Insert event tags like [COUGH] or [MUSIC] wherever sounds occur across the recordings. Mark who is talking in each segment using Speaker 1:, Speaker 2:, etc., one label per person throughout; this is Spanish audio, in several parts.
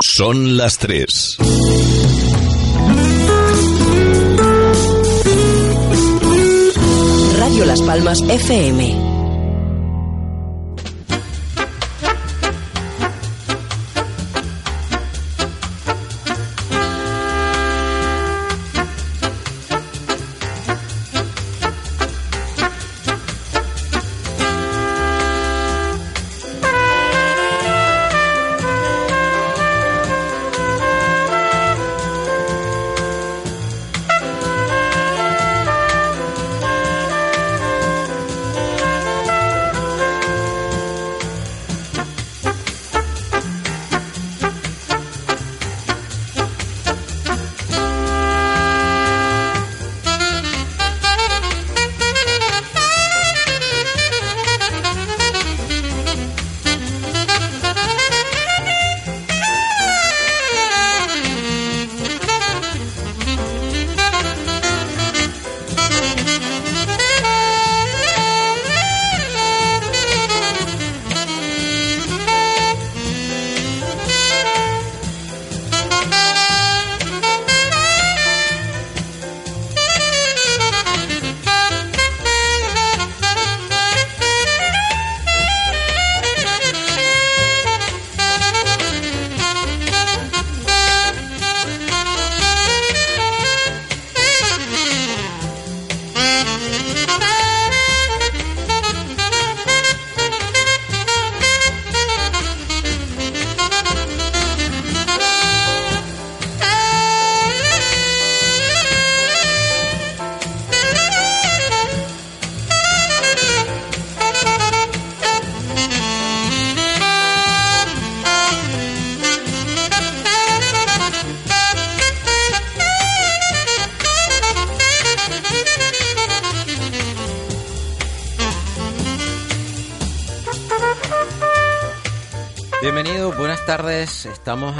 Speaker 1: Son las 3.
Speaker 2: Radio Las Palmas FM.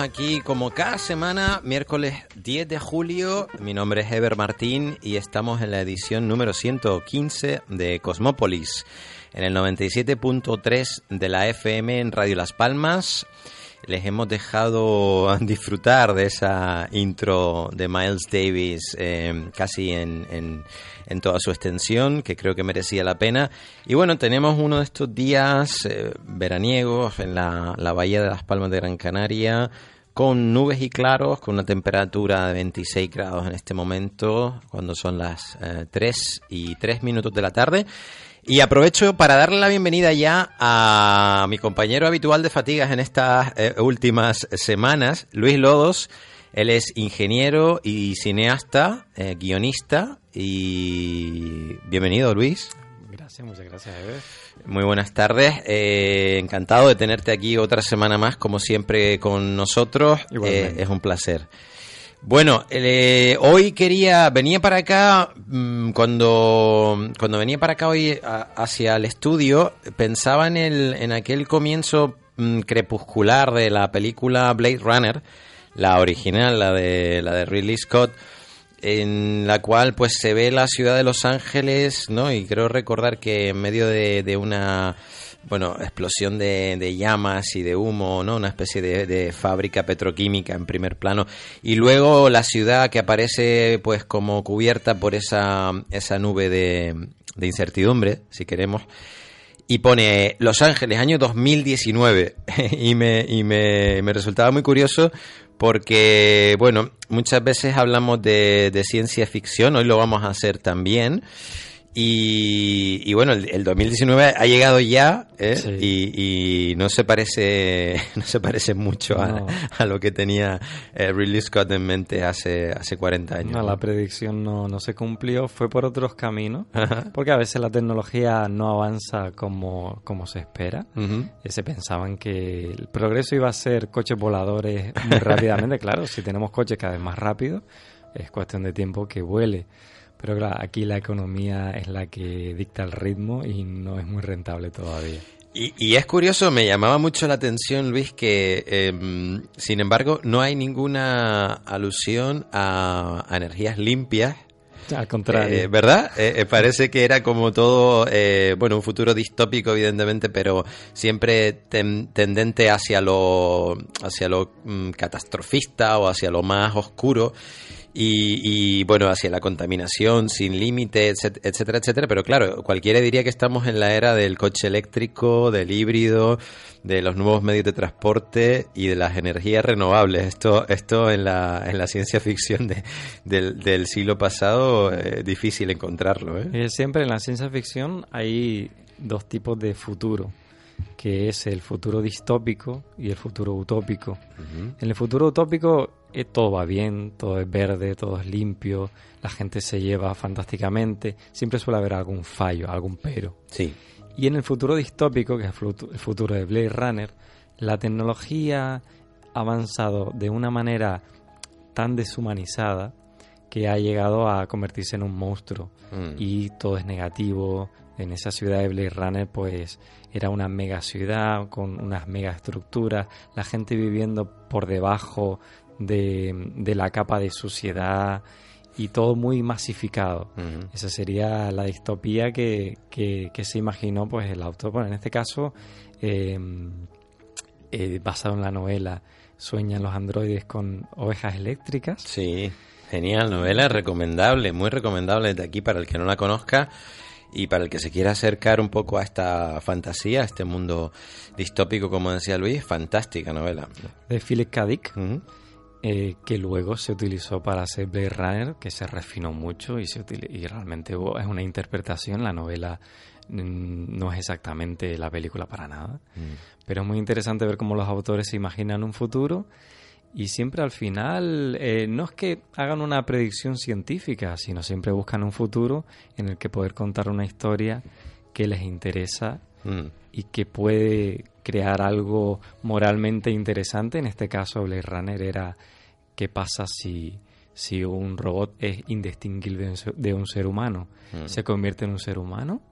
Speaker 3: Aquí como cada semana, miércoles 10 de julio. Mi nombre es Ever Martín y estamos en la edición número 115 de Cosmópolis, en el 97.3 de la FM en Radio Las Palmas. Les hemos dejado [LAUGHS] disfrutar de esa intro de Miles Davis eh, casi en, en, en, toda su extensión, que creo que merecía la pena. Y bueno, tenemos uno de estos días eh, veraniegos en la, la Bahía de Las Palmas de Gran Canaria, con nubes y claros, con una temperatura de 26 grados en este momento, cuando son las eh, 3 y 3 minutos de la tarde. Y aprovecho para darle la bienvenida ya a mi compañero habitual de fatigas en estas eh, últimas semanas, Luis Lodos. Él es ingeniero y cineasta, eh, guionista y bienvenido Luis.
Speaker 4: Gracias, muchas gracias, Ever.
Speaker 3: Muy buenas tardes, eh, encantado de tenerte aquí otra semana más, como siempre con nosotros, eh, es un placer. Bueno, eh, hoy quería, venía para acá, mmm, cuando, cuando venía para acá hoy a, hacia el estudio, pensaba en, el, en aquel comienzo mmm, crepuscular de la película Blade Runner, la original, la de, la de Ridley Scott, en la cual pues se ve la ciudad de Los Ángeles, ¿no? Y creo recordar que en medio de, de una bueno, explosión de, de, llamas y de humo, ¿no? Una especie de, de, fábrica petroquímica en primer plano. Y luego la ciudad que aparece pues como cubierta por esa, esa nube de, de incertidumbre, si queremos. Y pone Los Ángeles, año 2019. [LAUGHS] y me, y me, me resultaba muy curioso porque, bueno, muchas veces hablamos de, de ciencia ficción, hoy lo vamos a hacer también. Y, bueno, el, 2019 ha llegado ya ¿eh? y, no se parece [LAUGHS] no se parece mucho a, lo que tenía eh, Ridley Scott en mente hace, hace 40 años.
Speaker 4: No, la predicción no, no se cumplió, fue por otros caminos, porque a veces la tecnología no avanza como, como se espera. Eh, se pensaban que el progreso iba a ser coches voladores muy rápidamente, [LAUGHS] claro, si tenemos coches cada vez más rápidos, es cuestión de tiempo que vuele. Pero claro, aquí la economía es la que dicta el ritmo y no es muy rentable todavía.
Speaker 3: Y, es curioso, me llamaba mucho la atención, Luis, que em, sin embargo no hay ninguna alusión a, energías limpias.
Speaker 4: Al contrario.
Speaker 3: Eh, ¿Verdad? Eh, eh, parece que era como todo, bueno, un futuro distópico, evidentemente, pero siempre tendente hacia lo, hacia lo mm, catastrofista o hacia lo más oscuro y, bueno, hacia la contaminación sin límite, etcétera, etcétera. Pero claro, cualquiera diría que estamos en la era del coche eléctrico, del híbrido, de los nuevos medios de transporte y de las energías renovables. Esto, esto en, la, en la ciencia ficción de, del, siglo pasado es difícil encontrarlo. ¿eh?
Speaker 4: ¿eh? Siempre en la ciencia ficción hay dos tipos de futuro que es el futuro distópico y el futuro utópico. En el futuro utópico eh, todo va bien, todo es verde, todo es limpio, la gente se lleva fantásticamente, siempre suele haber algún fallo, algún pero.
Speaker 3: Sí.
Speaker 4: Y en el futuro distópico, que es el futuro de Blade Runner, la tecnología ha avanzado de una manera tan deshumanizada que ha llegado a convertirse en un monstruo mm. y todo es negativo. En esa ciudad de Blade Runner, pues era una mega ciudad con unas mega estructuras, la gente viviendo por debajo de, la capa de suciedad y todo muy masificado. Esa sería la distopía que, se imaginó pues el autor. Bueno, en este caso, em, eh, basado en la novela, sueñan los androides con ovejas eléctricas.
Speaker 3: Sí, genial novela, recomendable, muy recomendable desde aquí para el que no la conozca. Y para el que se quiera acercar un poco a esta fantasía, a este mundo distópico, como decía Luis, fantástica novela.
Speaker 4: De Philip K. Dick, eh, que luego se utilizó para hacer Blade Runner, que se refinó mucho y, se y realmente es una interpretación. La novela mm, no es exactamente la película para nada, mm. pero es muy interesante ver cómo los autores se imaginan un futuro y siempre al final eh, no es que hagan una predicción científica, sino siempre buscan un futuro en el que poder contar una historia que les interesa mm. y que puede crear algo moralmente interesante. En este caso, Blade Runner era qué pasa si, si un robot es indistinguible de un ser humano. Mm. ¿Se convierte en un ser humano?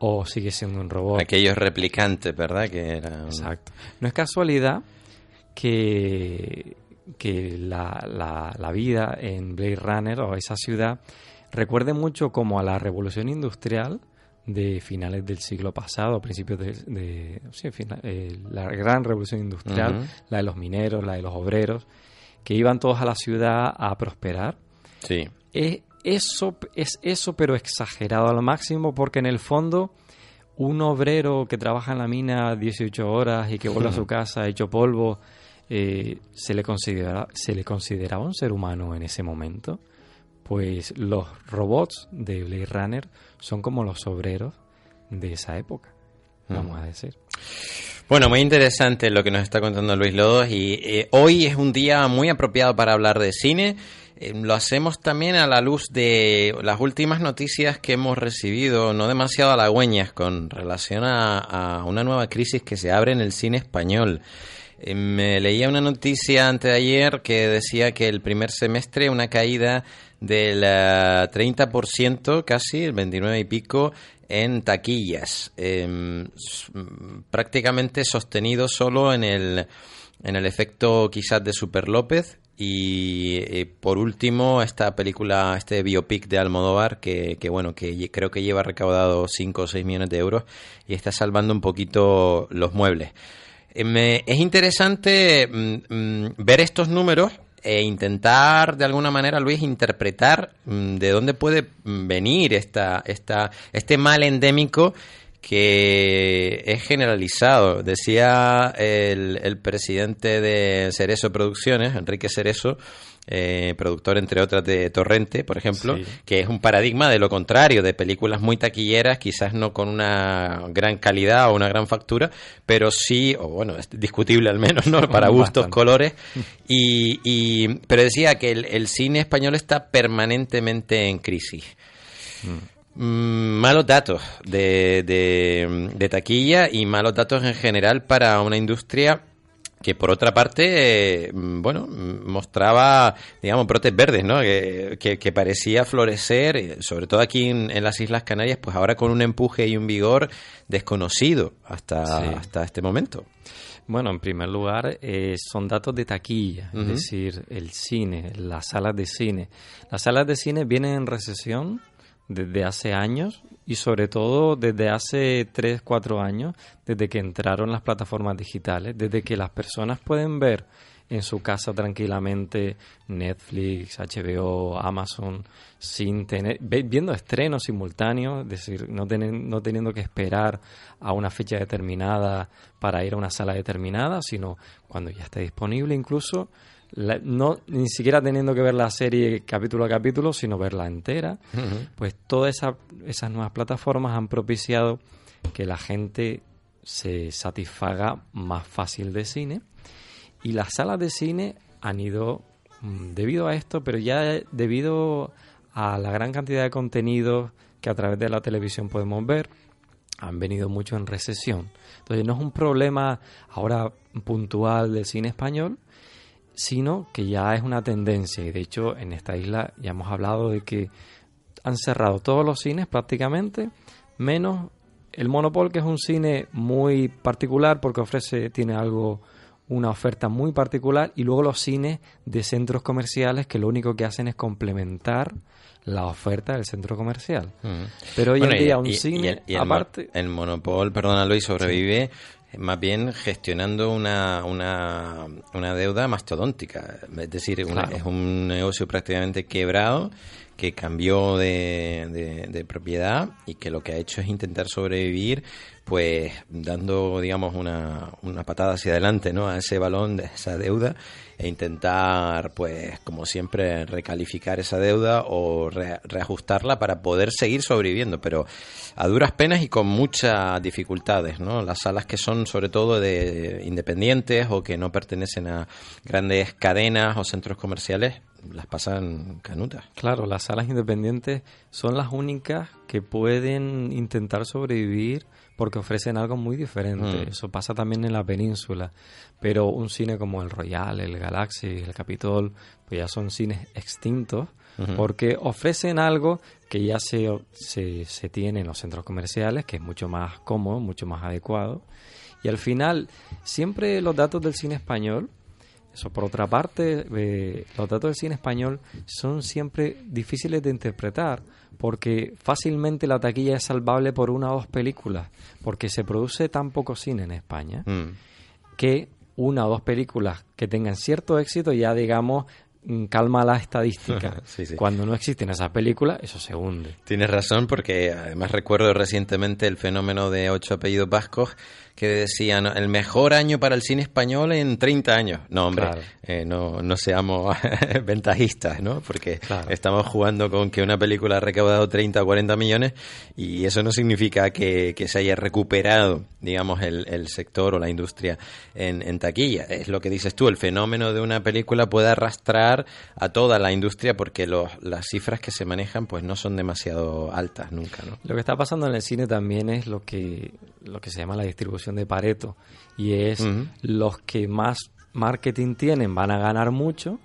Speaker 4: ¿O sigue siendo un robot?
Speaker 3: Aquellos replicantes, ¿verdad? Que era
Speaker 4: Exacto. No es casualidad que, que la, la, vida en Blade Runner o esa ciudad recuerde mucho como a la revolución industrial de finales del siglo pasado, principios de, sí, eh, la gran revolución industrial, la de los mineros, la de los obreros, que iban todos a la ciudad a prosperar.
Speaker 3: Sí.
Speaker 4: Es eso, es eso, pero exagerado al máximo, porque en el fondo un obrero que trabaja en la mina 18 horas y que vuelve a su casa hecho polvo, eh, se, le considera, se le consideraba un ser humano en ese momento, pues los robots de Blade Runner son como los obreros de esa época, vamos a decir.
Speaker 3: Bueno, muy interesante lo que nos está contando Luis Lodos y eh, hoy es un día muy apropiado para hablar de cine. Eh, lo hacemos también a la luz de las últimas noticias que hemos recibido, no demasiado halagüeñas, con relación a una nueva crisis que se abre en el cine español. Eh, me leía una noticia antes de ayer que decía que el primer semestre una caída del 30%, casi, el 29 y pico, en taquillas. Em, prácticamente sostenido solo en el, en el efecto quizás de Super López. Y eh, por último, esta película, este biopic de Almodóvar, que, que bueno, que creo que lleva recaudado 5 o 6 millones de euros y está salvando un poquito los muebles. Eh, es interesante mm, mm, ver estos números e intentar de alguna manera, Luis, interpretar mm, de dónde puede venir esta, esta, este mal endémico que es generalizado. Decía el, el presidente de Cerezo Producciones, Enrique Cerezo, eh, productor entre otras de Torrente, por ejemplo, que es un paradigma de lo contrario, de películas muy taquilleras, quizás no con una gran calidad o una gran factura, pero sí, o bueno, es discutible al menos, ¿no? [LAUGHS] Para gustos, colores. [LAUGHS] Y, y, pero decía que el, cine español está permanentemente en crisis. Mm. Mm, malos datos de, de, de taquilla y malos datos en general para una industria que por otra parte, eh, bueno, mostraba, digamos, brotes verdes, ¿no? Que, parecía florecer, eh, sobre todo aquí en, las Islas Canarias, pues ahora con un empuje y un vigor desconocido hasta, hasta este momento.
Speaker 4: Bueno, en primer lugar, eh, son datos de taquilla, es decir, el cine, las salas de cine. Las salas de cine vienen en recesión desde hace años y sobre todo desde hace 3, 4 años, desde que entraron las plataformas digitales, desde que las personas pueden ver en su casa tranquilamente Netflix, HBO, Amazon, sin tener, viendo estrenos simultáneos, es decir, no, no teniendo que esperar a una fecha determinada para ir a una sala determinada, sino cuando ya esté disponible incluso no ni siquiera teniendo que ver la serie capítulo a capítulo, sino verla entera, pues todas esas nuevas plataformas han propiciado que la gente se satisfaga más fácil de cine. Y las salas de cine han ido mm, debido a esto, pero ya debido a la gran cantidad de contenidos que a través de la televisión podemos ver, han venido mucho en recesión. Entonces no es un problema ahora puntual del cine español, sino que ya es una tendencia. Y de hecho, en esta isla ya hemos hablado de que han cerrado todos los cines prácticamente, menos el Monopol, que es un cine muy particular porque ofrece, tiene algo, una oferta muy particular, y luego los cines de centros comerciales que lo único que hacen es complementar la oferta del centro comercial. Mm. Pero hoy en día un cine, aparte...
Speaker 3: El, Monopol, perdónalo, y sobrevive más bien gestionando una, una, una deuda mastodóntica. Es decir, es un negocio prácticamente quebrado que cambió de, de, propiedad y que lo que ha hecho es intentar sobrevivir pues dando digamos una, una patada hacia adelante ¿no? a ese balón de esa deuda e intentar pues como siempre recalificar esa deuda o reajustarla para poder seguir sobreviviendo pero a duras penas y con muchas dificultades ¿no? las salas que son sobre todo de independientes o que no pertenecen a grandes cadenas o centros comerciales las pasan canutas.
Speaker 4: Claro, las salas independientes son las únicas que pueden intentar sobrevivir porque ofrecen algo muy diferente. Mm. Eso pasa también en la península. Pero un cine como el Royal, el Galaxy, el Capitol, pues ya son cines extintos porque ofrecen algo que ya se, se, se tiene en los centros comerciales, que es mucho más cómodo, mucho más adecuado. Y al final, siempre los datos del cine español eso, por otra parte, eh, los datos del cine español son siempre difíciles de interpretar porque fácilmente la taquilla es salvable por una o dos películas, porque se produce tan poco cine en España mm. que una o dos películas que tengan cierto éxito ya digamos Mm, calma la estadística. [LAUGHS] Cuando no existen esas películas, eso se hunde.
Speaker 3: Tienes razón, porque además recuerdo recientemente el fenómeno de ocho apellidos vascos que decían el mejor año para el cine español en 30 años. No, hombre, eh, no, no seamos [LAUGHS] ventajistas, ¿no? Porque estamos jugando con que una película ha recaudado 30 o 40 millones y eso no significa que, se haya recuperado, digamos, el, el sector o la industria en, en taquilla. Es lo que dices tú, el fenómeno de una película puede arrastrar a toda la industria porque las cifras que se manejan pues no son demasiado altas nunca. ¿no?
Speaker 4: Lo que está pasando en el cine también es lo que, lo que se llama la distribución de Pareto y es los que más marketing tienen van a ganar mucho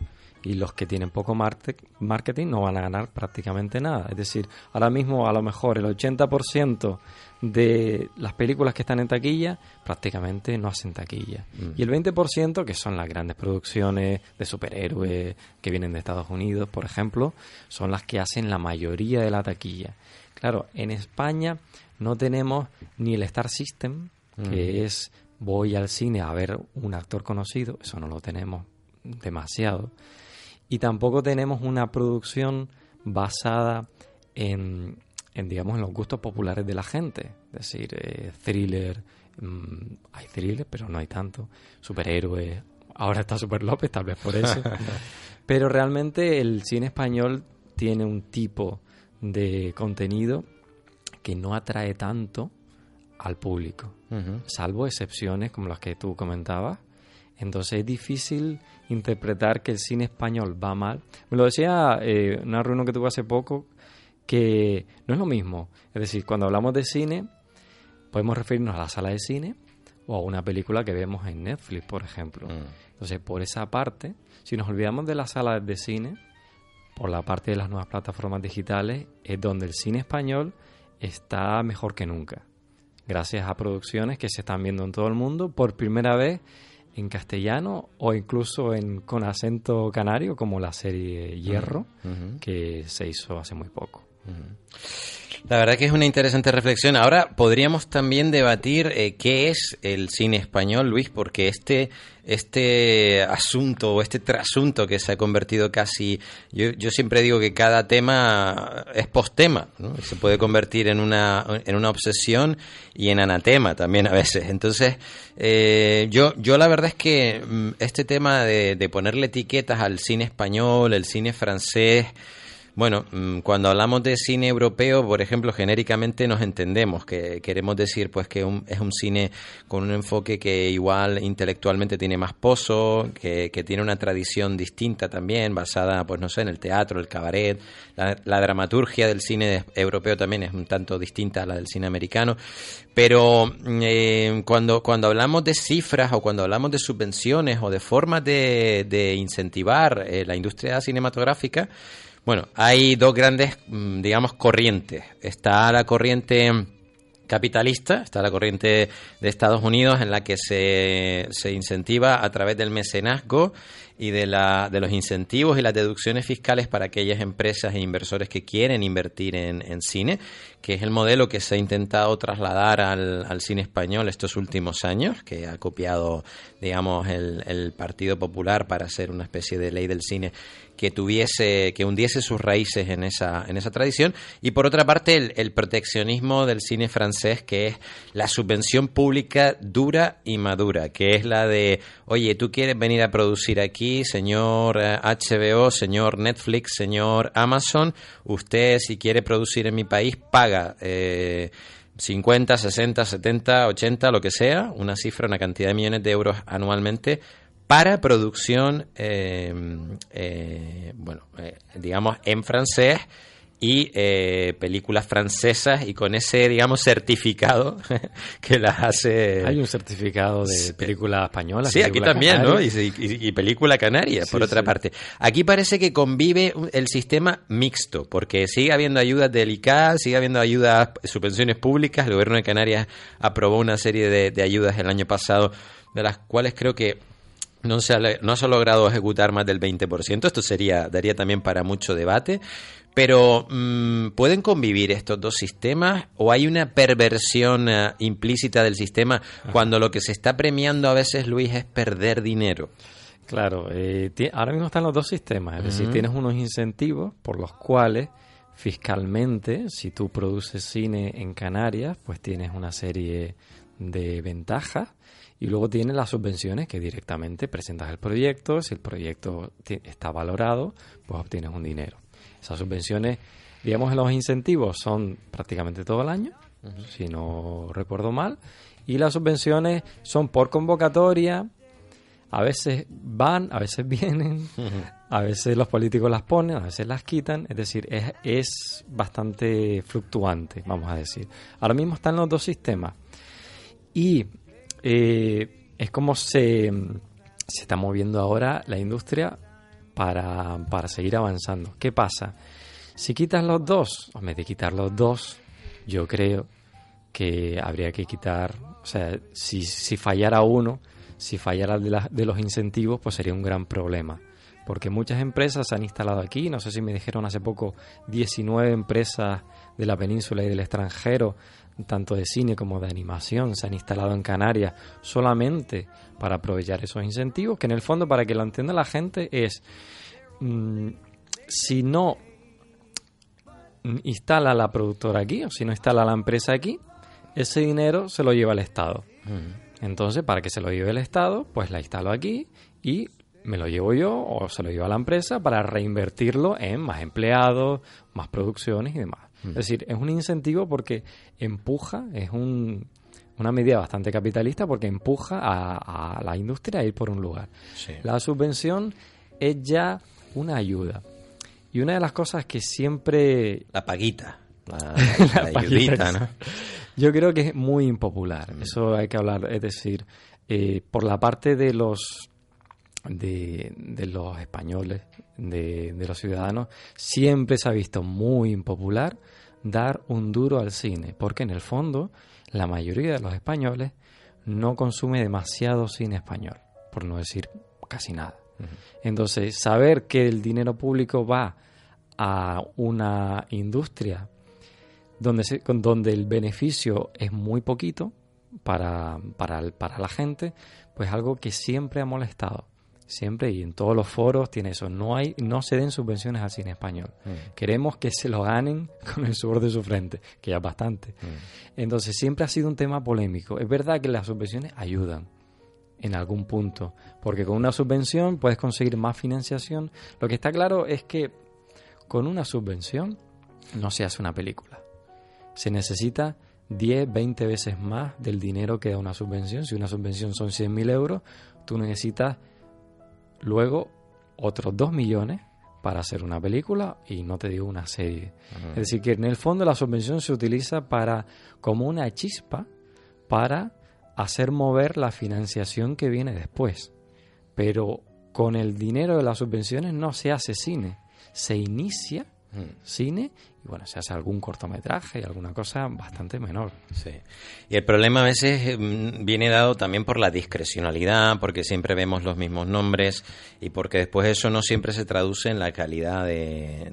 Speaker 4: y los que tienen poco marketing no van a ganar prácticamente nada. Es decir, ahora mismo a lo mejor el 80% de las películas que están en taquilla prácticamente no hacen taquilla. Mm. Y el 20%, que son las grandes producciones de superhéroes que vienen de Estados Unidos, por ejemplo, son las que hacen la mayoría de la taquilla. Claro, en España no tenemos ni el Star System, que mm. es voy al cine a ver un actor conocido, eso no lo tenemos demasiado. Y tampoco tenemos una producción basada en en, digamos, en los gustos populares de la gente. Es decir, eh, thriller, mm, hay thriller, pero no hay tanto. Superhéroes, ahora está Super López, tal vez por eso. [LAUGHS] pero realmente el cine español tiene un tipo de contenido que no atrae tanto al público, salvo excepciones como las que tú comentabas. Entonces es difícil interpretar que el cine español va mal. Me lo decía eh, una reunión que tuve hace poco, que no es lo mismo. Es decir, cuando hablamos de cine, podemos referirnos a la sala de cine o a una película que vemos en Netflix, por ejemplo. Mm. Entonces, por esa parte, si nos olvidamos de la sala de cine, por la parte de las nuevas plataformas digitales, es donde el cine español está mejor que nunca. Gracias a producciones que se están viendo en todo el mundo por primera vez en castellano o incluso en, con acento canario, como la serie Hierro, que se hizo hace muy poco.
Speaker 3: La verdad que es una interesante reflexión. Ahora podríamos también debatir eh, qué es el cine español, Luis, porque este, este asunto o este trasunto que se ha convertido casi, yo, yo siempre digo que cada tema es postema, ¿no? se puede convertir en una, en una obsesión y en anatema también a veces. Entonces, eh, yo, yo la verdad es que mm, este tema de, de ponerle etiquetas al cine español, el cine francés, bueno, mm, cuando hablamos de cine europeo, por ejemplo, genéricamente nos entendemos, que queremos decir pues que es un cine con un enfoque que igual intelectualmente tiene más pozo, que, tiene una tradición distinta también, basada, pues no sé, en el teatro, el cabaret, la, dramaturgia del cine europeo también es un tanto distinta a la del cine americano, pero mm, eh, cuando, cuando hablamos de cifras o cuando hablamos de subvenciones o de formas de, incentivar eh, la industria cinematográfica, bueno, hay dos grandes, mm, digamos, corrientes. Está la corriente capitalista, está la corriente de Estados Unidos en la que se, se incentiva a través del mecenazgo y de, la, de los incentivos y las deducciones fiscales para aquellas empresas e inversores que quieren invertir en, en cine, que es el modelo que se ha intentado trasladar al, al, cine español estos últimos años, que ha copiado, digamos, el, el Partido Popular para hacer una especie de ley del cine que tuviese, que hundiese sus raíces en esa, en esa tradición, y por otra parte el, el, proteccionismo del cine francés, que es la subvención pública dura y madura, que es la de, oye, tú quieres venir a producir aquí, señor HBO, eh, señor Netflix, señor Amazon, usted si quiere producir en mi país, paga. Eh, 50, 60, 70, 80, lo que sea, una cifra, una cantidad de millones de euros anualmente para producción, eh, eh, bueno, eh, digamos, en francés y películas francesas y con ese, digamos, certificado [LAUGHS] que las hace...
Speaker 4: Hay un certificado de película española.
Speaker 3: Sí, aquí también, ¿no? Y, película canaria, por otra parte. Aquí parece que convive el sistema mixto, porque sigue habiendo ayudas del ICA, sigue habiendo ayudas, subvenciones públicas. El gobierno de Canarias aprobó una serie de, de ayudas el año pasado, de las cuales creo que no se, ha, no se ha logrado ejecutar más del 20%. Esto sería, daría también para mucho debate. Pero, mm, ¿pueden convivir estos dos sistemas o hay una perversión eh, implícita del sistema cuando lo que se está premiando a veces, Luis, es perder dinero?
Speaker 4: Claro, eh, ahora mismo están los dos sistemas. Es decir, tienes unos incentivos por los cuales fiscalmente, si tú produces cine en Canarias, pues tienes una serie de ventajas y luego tienes las subvenciones que directamente presentas el proyecto, si el proyecto está valorado, pues obtienes un dinero. Esas subvenciones, digamos, en los incentivos son prácticamente todo el año, si no recuerdo mal, y las subvenciones son por convocatoria, a veces van, a veces [LAUGHS] vienen, a veces los políticos las ponen, a veces las quitan, es decir, es, es bastante fluctuante, vamos a decir. Ahora mismo están los dos sistemas. Y eh, es como se, se está moviendo ahora la industria para, para seguir avanzando. ¿Qué pasa? Si quitas los dos, o me de quitar los dos, yo creo que habría que quitar, o sea, si, si fallara uno, si fallara de, de los incentivos, pues sería un gran problema. Porque muchas empresas se han instalado aquí, no sé si me dijeron hace poco 19 empresas de la península y del extranjero tanto de cine como de animación, se han instalado en Canarias solamente para aprovechar esos incentivos, que en el fondo, para que lo entienda la gente, es mm, si no instala la productora aquí, o si no instala la empresa aquí, ese dinero se lo lleva el Estado. Entonces, para que se lo lleve el Estado, pues la instalo aquí y me lo llevo yo o se lo llevo a la empresa para reinvertirlo en más empleados, más producciones y demás. Es decir, es un incentivo porque empuja, es un, una medida bastante capitalista porque empuja a, la industria a ir por un lugar. La subvención es ya una ayuda. Y una de las cosas que siempre...
Speaker 3: La paguita. La, [LAUGHS]
Speaker 4: ayudita, ¿no? Yo creo que es muy impopular. Mm. Eso hay que hablar. Es decir, eh, por la parte de los de, de los españoles, de, de, los ciudadanos, siempre se ha visto muy impopular dar un duro al cine, porque en el fondo la mayoría de los españoles no consume demasiado cine español, por no decir casi nada. Entonces, saber que el dinero público va a una industria donde, se, donde el beneficio es muy poquito para, para, para la gente, pues algo que siempre ha molestado siempre y en todos los foros tiene eso. No hay, no se den subvenciones al cine español. Mm. Queremos que se lo ganen [LAUGHS] con el sudor de su frente, que ya es bastante. Mm. Entonces siempre ha sido un tema polémico. Es verdad que las subvenciones ayudan en algún punto, porque con una subvención puedes conseguir más financiación. Lo que está claro es que con una subvención no se hace una película. Se necesita 10, 20 veces más del dinero que da una subvención. Si una subvención son 100.000 euros, tú necesitas luego otros 2 millones para hacer una película y no te digo una serie. Es decir, que en el fondo la subvención se utiliza para como una chispa para hacer mover la financiación que viene después. Pero con el dinero de las subvenciones no se hace cine, se inicia cine y bueno, se hace algún cortometraje y alguna cosa bastante menor.
Speaker 3: Sí. Y el problema a veces mm, viene dado también por la discrecionalidad, porque siempre vemos los mismos nombres y porque después eso no siempre se traduce en la calidad de,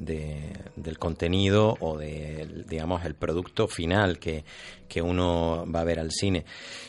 Speaker 3: del contenido o de, digamos, el producto final que, que uno va a ver al cine.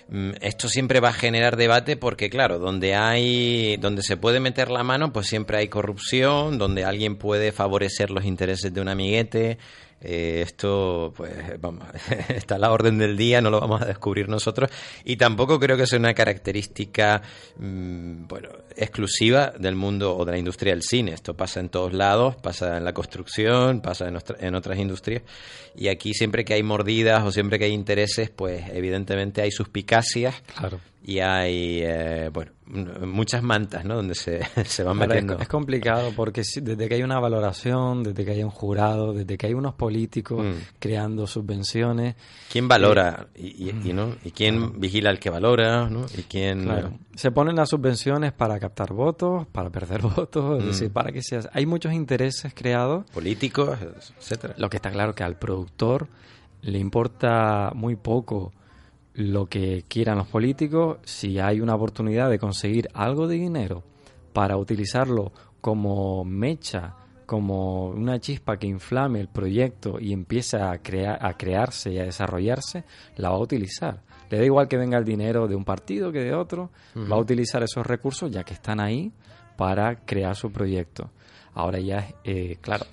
Speaker 3: Mm, esto siempre va a generar debate porque, claro, donde hay, donde se puede meter la mano, pues siempre hay corrupción, donde alguien puede favorecer los intereses de un amiguete, eh, esto, pues, vamos, [LAUGHS] está a la orden del día, no lo vamos a descubrir nosotros. Y tampoco creo que sea una característica, mm, bueno, exclusiva del mundo o de la industria del cine. Esto pasa en todos lados, pasa en la construcción, pasa en, en otras industrias. Y aquí siempre que hay mordidas o siempre que hay intereses, pues, evidentemente hay suspicacias.
Speaker 4: Claro
Speaker 3: y hay eh, bueno muchas mantas ¿no? donde se, [LAUGHS] se van metiendo
Speaker 4: es, complicado porque desde que hay una valoración desde que hay un jurado desde que hay unos políticos mm. creando subvenciones
Speaker 3: quién valora y, y, no y quién vigila al que valora ¿no? y quién
Speaker 4: se ponen las subvenciones para captar votos para perder [LAUGHS] votos es decir mm. para que sea hay muchos intereses creados
Speaker 3: políticos etcétera
Speaker 4: lo que está claro que al productor le importa muy poco lo que quieran los políticos, si hay una oportunidad de conseguir algo de dinero para utilizarlo como mecha, como una chispa que inflame el proyecto y empiece a, crear, a crearse y a desarrollarse, la va a utilizar. Le da igual que venga el dinero de un partido que de otro, va a utilizar esos recursos ya que están ahí para crear su proyecto. Ahora ya, eh, claro,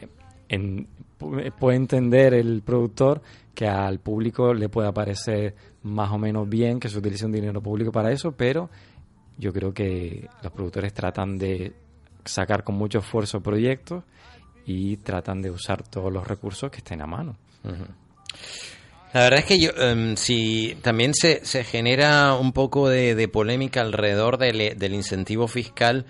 Speaker 4: puede entender el productor que al público le pueda parecer más o menos bien que se utilice un dinero público para eso, pero yo creo que los productores tratan de sacar con mucho esfuerzo proyectos y tratan de usar todos los recursos que estén a mano.
Speaker 3: La verdad es que yo, em, si también se, se genera un poco de, polémica alrededor del, del incentivo fiscal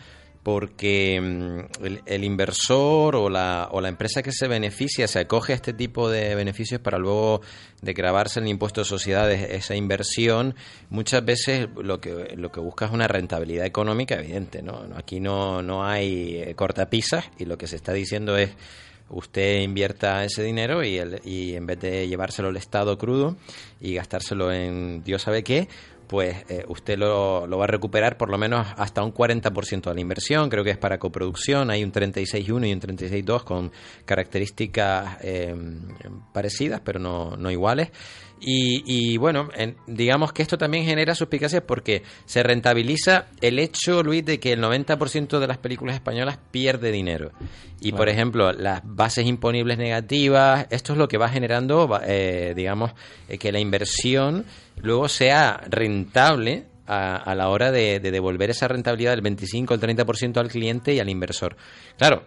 Speaker 3: porque mm, el, inversor o la, o la empresa que se beneficia se acoge a este tipo de beneficios para luego de grabarse el impuesto de sociedades esa inversión, muchas veces lo que, lo que busca es una rentabilidad económica evidente. ¿no? Aquí no, no hay eh, cortapisas y lo que se está diciendo es usted invierta ese dinero y, el, y en vez de llevárselo al Estado crudo y gastárselo en Dios sabe qué, pues eh, usted lo, lo, va a recuperar por lo menos hasta un 40% de la inversión, creo que es para coproducción, hay un 36.1 y un 36.2 con características eh, parecidas pero no, no iguales Y, bueno, digamos que esto también genera suspicacias porque se rentabiliza el hecho, Luis, de que el 90% de las películas españolas pierde dinero. Y por ejemplo, las bases imponibles negativas, esto es lo que va generando, eh, digamos, eh, que la inversión luego sea rentable a, la hora de, de, devolver esa rentabilidad del 25 al 30% al cliente y al inversor. Claro,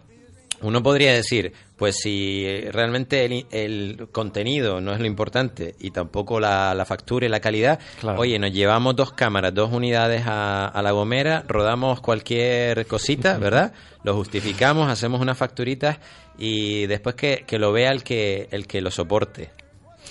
Speaker 3: uno podría decir, pues si realmente el, contenido no es lo importante y tampoco la, factura y la calidad, oye, nos llevamos dos cámaras, dos unidades a, la gomera, rodamos cualquier cosita, ¿verdad? Lo justificamos, hacemos unas facturitas y después que, lo vea el que, el que lo soporte.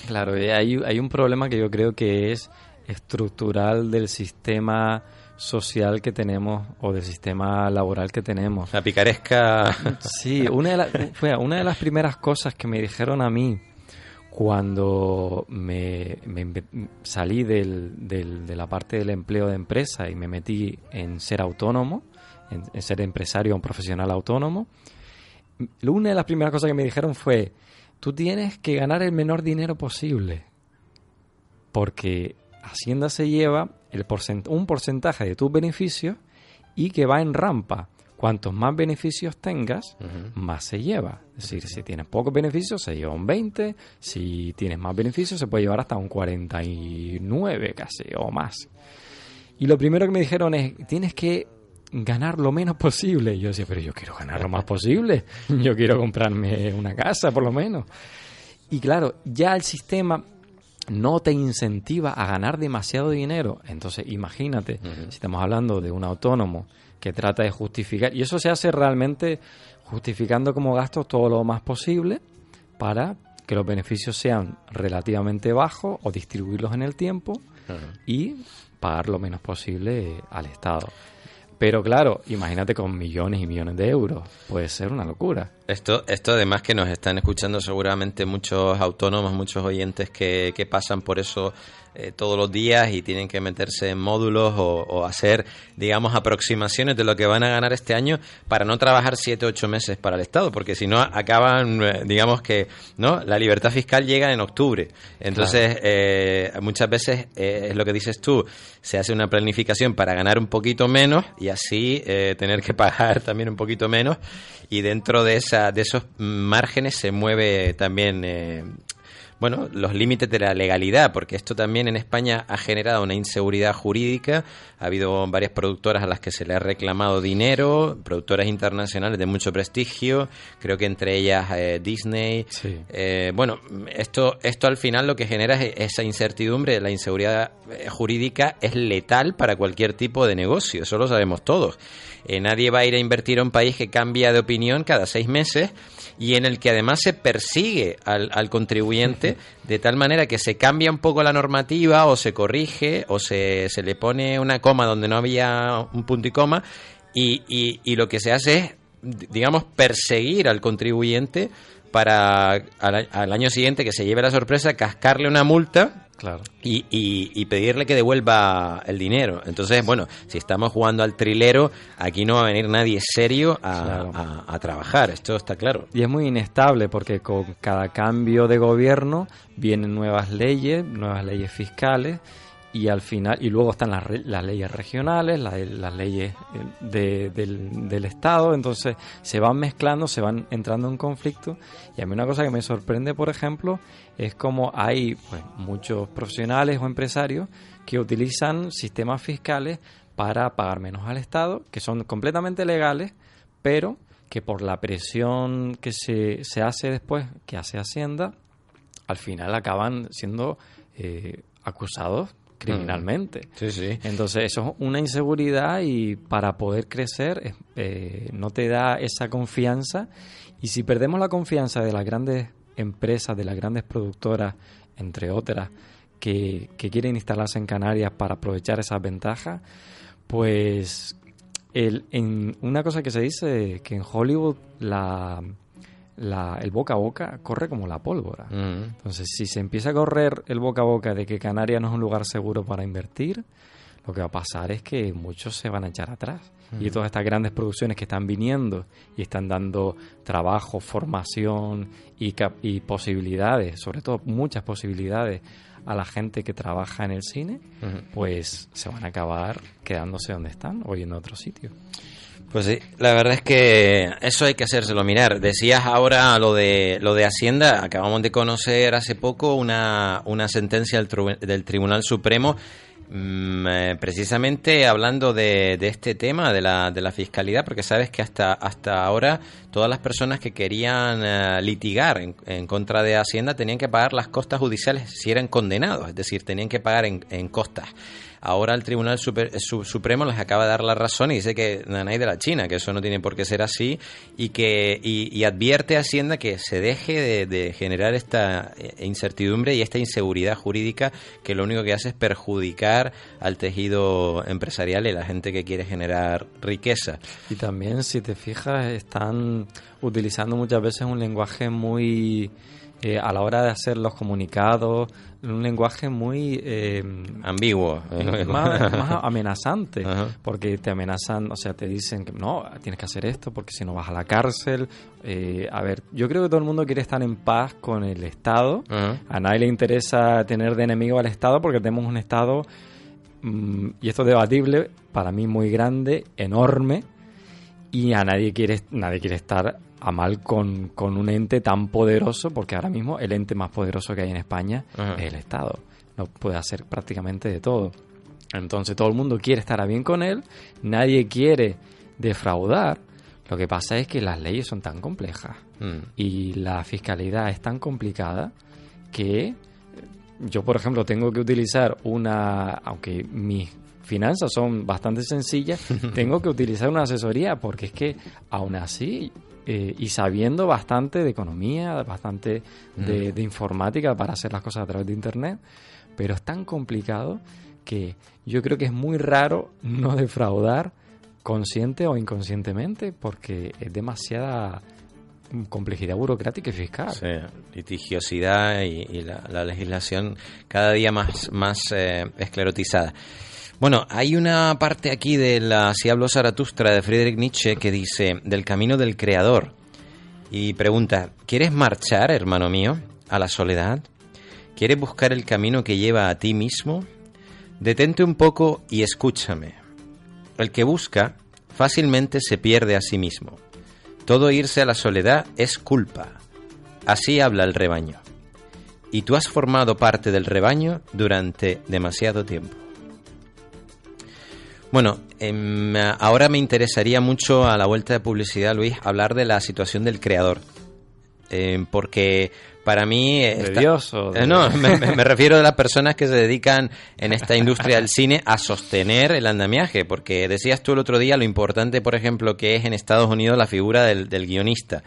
Speaker 4: Claro, hay, hay un problema que yo creo que es estructural del sistema social que tenemos o del sistema laboral que tenemos.
Speaker 3: La picaresca. [LAUGHS]
Speaker 4: Sí, una de, fue una de las primeras cosas que me dijeron a mí cuando me, salí del, de la parte del empleo de empresa y me metí en ser autónomo, en, ser empresario un profesional autónomo, una de las primeras cosas que me dijeron fue, tú tienes que ganar el menor dinero posible, porque Hacienda se lleva el un porcentaje de tus beneficios y que va en rampa. Cuantos más beneficios tengas, más se lleva. Es decir, si tienes pocos beneficios, se lleva un 20. Si tienes más beneficios, se puede llevar hasta un 49 casi o más. Y lo primero que me dijeron es, tienes que ganar lo menos posible. Y yo decía, pero yo quiero ganar lo más posible. [LAUGHS] Yo quiero comprarme una casa, por lo menos. Y claro, ya el sistema no te incentiva a ganar demasiado dinero. Entonces, imagínate, si estamos hablando de un autónomo que trata de justificar, y eso se hace realmente justificando como gastos todo lo más posible para que los beneficios sean relativamente bajos o distribuirlos en el tiempo y pagar lo menos posible al Estado. Pero claro, imagínate con millones y millones de euros. Puede ser una locura.
Speaker 3: Esto, esto además que nos están escuchando seguramente muchos autónomos, muchos oyentes que, que pasan por eso eh, todos los días y tienen que meterse en módulos o, hacer, digamos, aproximaciones de lo que van a ganar este año para no trabajar siete o ocho meses para el Estado, porque si no acaban, eh, digamos que, ¿no? La libertad fiscal llega en octubre. Entonces, eh, muchas veces es lo que dices tú, se hace una planificación para ganar un poquito menos y así tener que pagar [LAUGHS] también un poquito menos y dentro de, esa, de esos márgenes se mueve también bueno, los límites de la legalidad, porque esto también en España ha generado una inseguridad jurídica. Ha habido varias productoras a las que se le ha reclamado dinero, productoras internacionales de mucho prestigio, creo que entre ellas eh, Disney. Eh, bueno, esto, esto al final lo que genera es esa incertidumbre, la inseguridad eh, jurídica es letal para cualquier tipo de negocio, eso lo sabemos todos. nadie va a ir a invertir a un país que cambia de opinión cada seis meses y en el que además se persigue al, al contribuyente de tal manera que se cambia un poco la normativa o se corrige o se, se le pone una coma donde no había un punto y coma y, y, y lo que se hace es, digamos, perseguir al contribuyente para al, año siguiente que se lleve la sorpresa, cascarle una multa Claro. Y, y, pedirle que devuelva el dinero. Entonces, bueno, si estamos jugando al trilero, aquí no va a venir nadie serio a, a, trabajar, esto está claro.
Speaker 4: Y es muy inestable porque con cada cambio de gobierno vienen nuevas leyes, nuevas leyes fiscales y al final y luego están las, las leyes regionales las, leyes eh, del, del, estado entonces se van mezclando se van entrando en conflicto y a mí una cosa que me sorprende por ejemplo es como hay pues, muchos profesionales o empresarios que utilizan sistemas fiscales para pagar menos al estado que son completamente legales pero que por la presión que se, se hace después que hace hacienda al final acaban siendo eh, acusados criminalmente.
Speaker 3: Mm. Sí, sí.
Speaker 4: Entonces eso es una inseguridad y para poder crecer eh, no te da esa confianza y si perdemos la confianza de las grandes empresas, de las grandes productoras, entre otras, que, que quieren instalarse en Canarias para aprovechar esas ventajas, pues el, en una cosa que se dice que en Hollywood la el boca a boca corre como la pólvora. Mm. Entonces, si se empieza a correr el boca a boca de que Canarias no es un lugar seguro para invertir, lo que va a pasar es que muchos se van a echar atrás. Y todas estas grandes producciones que están viniendo y están dando trabajo, formación y, y posibilidades, sobre todo muchas posibilidades a la gente que trabaja en el cine, pues se van a acabar quedándose donde están o yendo a otro sitio.
Speaker 3: Pues sí, la verdad es que eso hay que hacérselo mirar. Decías ahora lo de lo de Hacienda, acabamos de conocer hace poco una, una sentencia del, del Tribunal Supremo precisamente hablando de, este tema de la, de la fiscalidad, porque sabes que hasta, hasta ahora todas las personas que querían eh, litigar en, contra de Hacienda tenían que pagar las costas judiciales si eran condenados, es decir, tenían que pagar en, en costas. Ahora el Tribunal Supremo les acaba de dar la razón y dice que hay de la China, que eso no tiene por qué ser así y que y, advierte a Hacienda que se deje de, generar esta eh, incertidumbre y esta inseguridad jurídica que lo único que hace es perjudicar al tejido empresarial y a la gente que quiere generar riqueza.
Speaker 4: Y también, si te fijas, están utilizando muchas veces un lenguaje muy eh, a la hora de hacer los comunicados, un lenguaje muy...
Speaker 3: Eh, Ambiguo. [LAUGHS]
Speaker 4: Más, [LAUGHS] amenazante, porque te amenazan, o sea, te dicen que no, tienes que hacer esto porque si no vas a la cárcel. Eh, a ver, yo creo que todo el mundo quiere estar en paz con el Estado. A nadie le interesa tener de enemigo al Estado porque tenemos un Estado, mm, y esto es debatible, para mí muy grande, enorme, y a nadie quiere, nadie quiere estar a mal con, un ente tan poderoso, porque ahora mismo el ente más poderoso que hay en España es el Estado. No puede hacer prácticamente de todo. Entonces todo el mundo quiere estar a bien con él, nadie quiere defraudar. Lo que pasa es que las leyes son tan complejas mm. y la fiscalidad es tan complicada que yo, por ejemplo, tengo que utilizar una, aunque mis finanzas son bastante sencillas, [LAUGHS] tengo que utilizar una asesoría porque es que aún así eh, y sabiendo bastante de economía, bastante de, informática para hacer las cosas a través de Internet, pero es tan complicado que yo creo que es muy raro no defraudar consciente o inconscientemente porque es demasiada complejidad burocrática y fiscal.
Speaker 3: Sí, litigiosidad y, la, legislación cada día más, más eh, esclerotizada. Bueno, hay una parte aquí de la Si hablo Zaratustra de Friedrich Nietzsche que dice del camino del creador y pregunta, ¿quieres marchar, hermano mío, a la soledad? ¿Quieres buscar el camino que lleva a ti mismo? Detente un poco y escúchame. El que busca fácilmente se pierde a sí mismo. Todo irse a la soledad es culpa. Así habla el rebaño. Y tú has formado parte del rebaño durante demasiado tiempo. Bueno, em, ahora me interesaría mucho a la vuelta de publicidad, Luis, hablar de la situación del creador. Em, porque para mí...
Speaker 4: ¿De Dios
Speaker 3: eh, No, me, [LAUGHS] refiero a las personas que se dedican en esta industria del cine a sostener el andamiaje, porque decías tú el otro día lo importante, por ejemplo, que es en Estados Unidos la figura del, del guionista.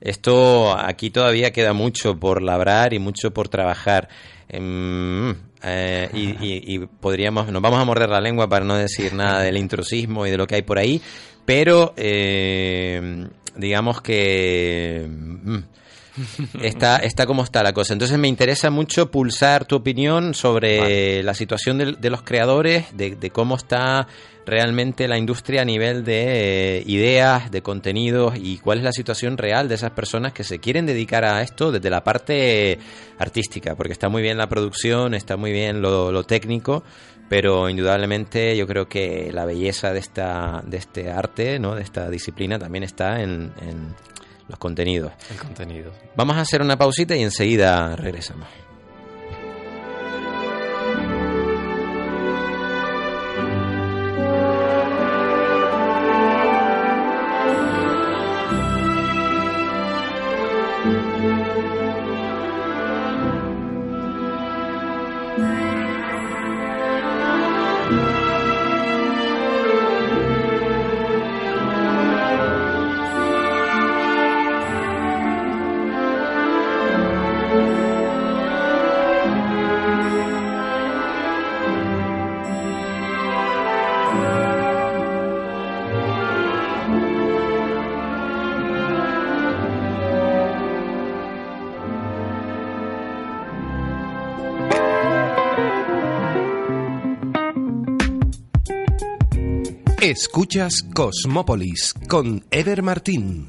Speaker 3: Esto aquí todavía queda mucho por labrar y mucho por trabajar. Em, eh, y, podríamos, nos vamos a morder la lengua para no decir nada del intrusismo y de lo que hay por ahí, pero eh, digamos que mm, está, está como está la cosa. Entonces me interesa mucho pulsar tu opinión sobre la situación de, los creadores, de, cómo está realmente la industria a nivel de eh, ideas, de contenidos y cuál es la situación real de esas personas que se quieren dedicar a esto desde la parte artística, porque está muy bien la producción, está muy bien lo, técnico, pero indudablemente yo creo que la belleza de esta de este arte, ¿no? de esta disciplina también está en los contenidos.
Speaker 4: El contenido.
Speaker 3: Vamos a hacer una pausita y enseguida regresamos.
Speaker 1: Escuchas Cosmópolis con Eder Martín.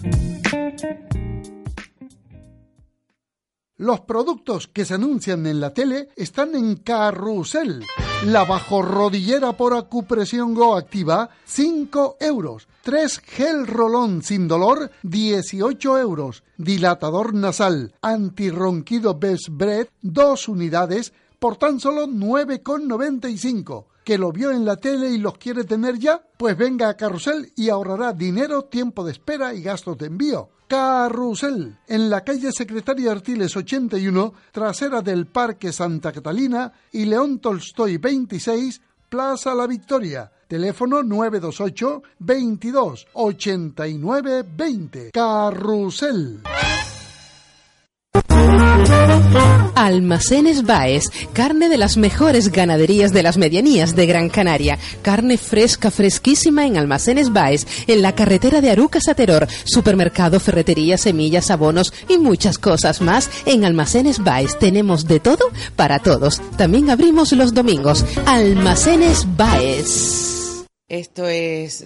Speaker 1: Los productos que se anuncian en la tele están en Carrusel. La bajorrodillera por acupresión Go Activa, 5 euros. 3 gel rolón sin dolor, 18 euros. Dilatador nasal, antirronquido Best Breath, 2 unidades, por tan solo 9,95 que lo vio en la tele y los quiere tener ya, pues venga a Carrusel y ahorrará dinero, tiempo de espera y gastos de envío. Carrusel, en la calle Secretaria Artiles 81, trasera del Parque Santa Catalina y León Tolstoy 26, Plaza La Victoria. Teléfono 928 22 89 20. Carrusel.
Speaker 2: Almacenes Baez, carne de las mejores ganaderías de las medianías de Gran Canaria. Carne fresca, fresquísima en Almacenes Baez, en la carretera de Arucas a Teror. Supermercado, ferretería, semillas, abonos y muchas cosas más. En Almacenes Baez tenemos de todo para todos. También abrimos los domingos. Almacenes Baez.
Speaker 5: Esto es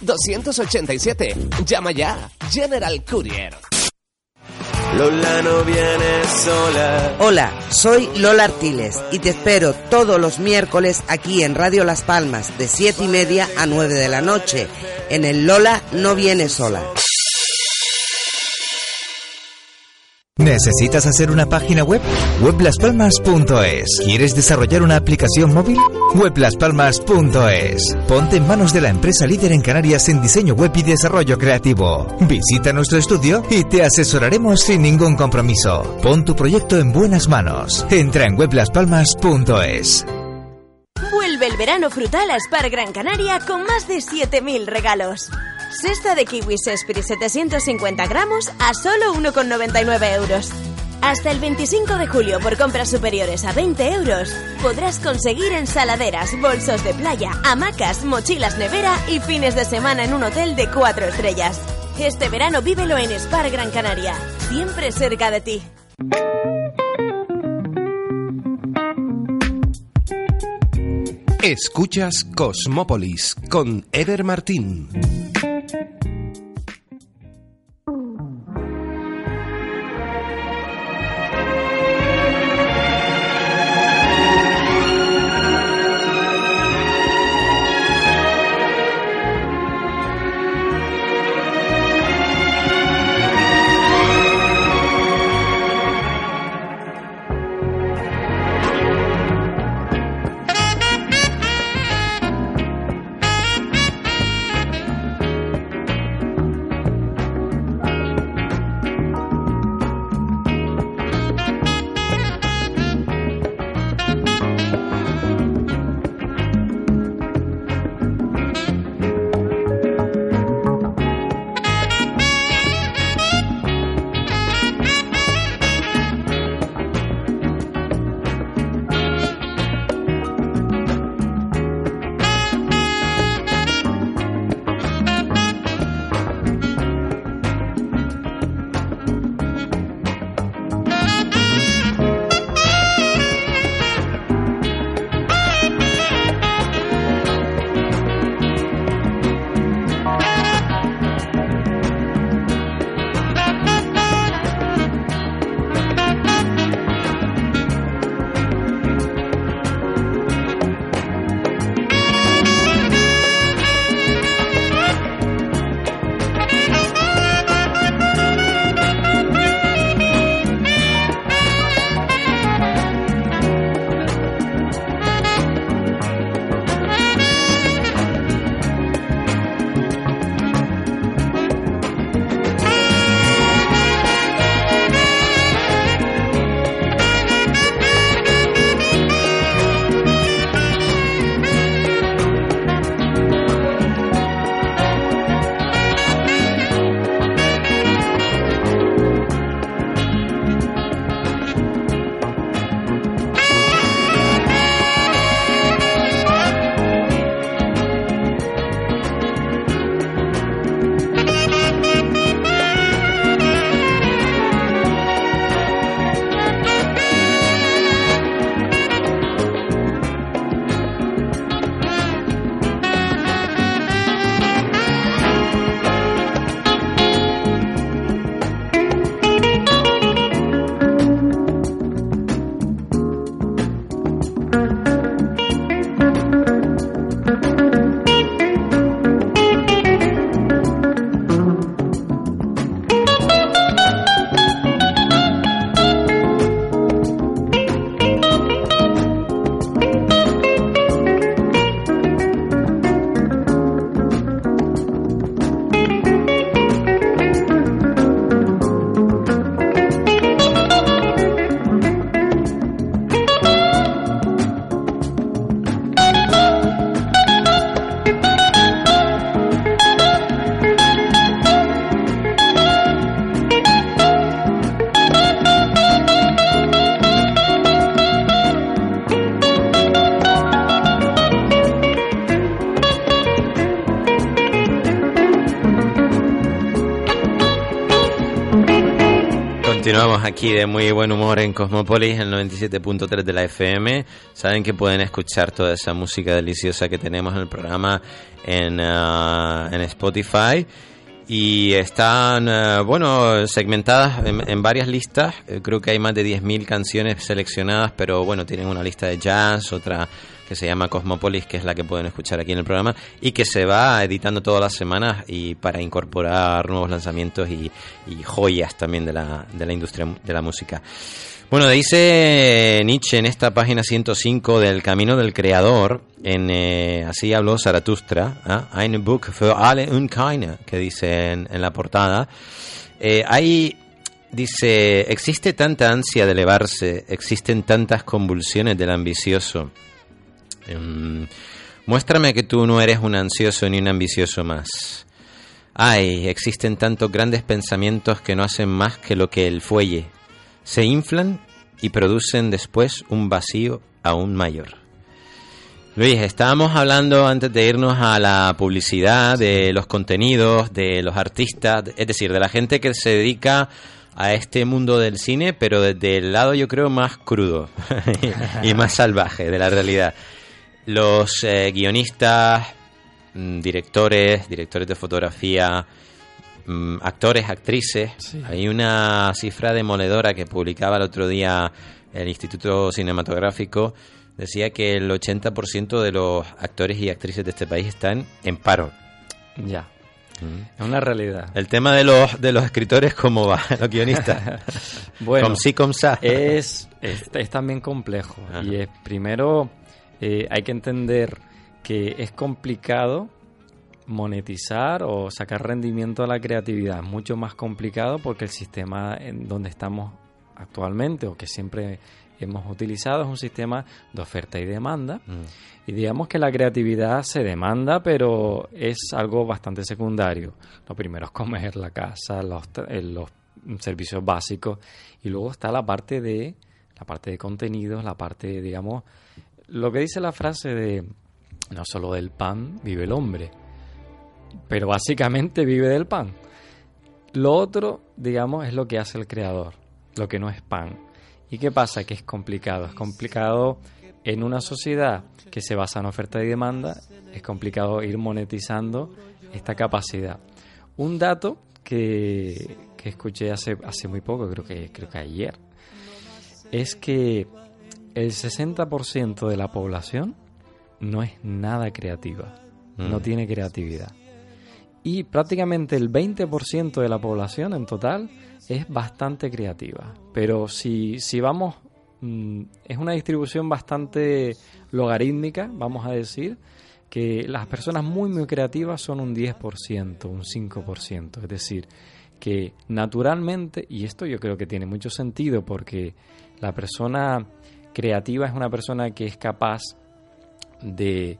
Speaker 6: 902-196-287. Llama ya. General Courier.
Speaker 7: Lola no viene sola.
Speaker 8: Hola, soy Lola Artiles y te espero todos los miércoles aquí en Radio Las Palmas de 7 y media a 9 de la noche en el Lola no viene sola.
Speaker 9: ¿Necesitas hacer una página web? Weblaspalmas.es. ¿Quieres desarrollar una aplicación móvil? Weblaspalmas.es. Ponte en manos de la empresa líder en Canarias en diseño web y desarrollo creativo. Visita nuestro estudio y te asesoraremos sin ningún compromiso. Pon tu proyecto en buenas manos. Entra en weblaspalmas.es.
Speaker 10: Vuelve el verano frutal a Spar Gran Canaria con más de 7.000 regalos. Cesta de kiwis Esprit 750 gramos a solo 1,99 euros. Hasta el 25 de julio, por compras superiores a 20 euros, podrás conseguir ensaladeras, bolsos de playa, hamacas, mochilas nevera y fines de semana en un hotel de 4 estrellas. Este verano vívelo en Spar Gran Canaria, siempre cerca de ti.
Speaker 11: Escuchas Cosmópolis con Eder Martín.
Speaker 3: Aquí de muy buen humor en Cosmopolis, el 97.3 de la FM. Saben que pueden escuchar toda esa música deliciosa que tenemos en el programa en, ah, en Spotify. Y están, ah, bueno, segmentadas en, en varias listas. Eh, Creo que hay más de 10.000 canciones seleccionadas, pero bueno, tienen una lista de jazz, otra que se llama Cosmopolis, que es la que pueden escuchar aquí en el programa, y que se va editando todas las semanas y para incorporar nuevos lanzamientos y, joyas también de la, de la industria de la música. Bueno, dice Nietzsche en esta página 105 del Camino del Creador, en eh, así habló Zaratustra, ¿ah? Ein Buch für alle und que dice en, la portada. Eh, Dice, existe tanta ansia de elevarse, existen tantas convulsiones del ambicioso. Em, muéstrame que tú no eres un ansioso ni un ambicioso más. Ay, existen tantos grandes pensamientos que no hacen más que lo que el fuelle. Se inflan y producen después un vacío aún mayor. Luis, estábamos hablando antes de irnos a la publicidad, de los contenidos, de los artistas, es decir, de la gente que se dedica a este mundo del cine, pero desde el lado yo creo más crudo [LAUGHS] y más salvaje de la realidad. Los eh, guionistas, mm, directores, directores de fotografía, mm, actores, actrices. Hay una cifra demoledora que publicaba el otro día el Instituto Cinematográfico. Decía que el 80% de los actores y actrices de este país están en paro.
Speaker 4: Ya. Es una realidad.
Speaker 3: El tema de los, de los escritores, ¿cómo va? [LAUGHS] Los guionistas. [LAUGHS]
Speaker 4: Bueno,
Speaker 3: Com sí, com
Speaker 4: es, es también complejo. Y es, primero, eh, hay que entender que es complicado monetizar o sacar rendimiento a la creatividad. Es mucho más complicado porque el sistema en donde estamos actualmente o que siempre hemos utilizado es un sistema de oferta y demanda. Y digamos que la creatividad se demanda, pero es algo bastante secundario. Lo primero es comer, la casa, los, eh, los servicios básicos. Y luego está la parte de la parte de contenidos, la parte, digamos, lo que dice la frase de no solo del pan vive el hombre, pero básicamente vive del pan. Lo otro, digamos, es lo que hace el creador, lo que no es pan. ¿Y qué pasa? Que es complicado. Es complicado en una sociedad que se basa en oferta y demanda, es complicado ir monetizando esta capacidad. Un dato que, que escuché hace, hace muy poco, creo que, creo que ayer, es que el 60% de la población no es nada creativa, no
Speaker 3: Mm.
Speaker 4: tiene creatividad. Y prácticamente el 20% de la población en total es bastante creativa. Pero si, si vamos, mm, es una distribución bastante logarítmica, vamos a decir, que las personas muy, muy creativas son un 10%, un 5%. Es decir, que naturalmente, y esto yo creo que tiene mucho sentido porque la persona creativa es una persona que es capaz de,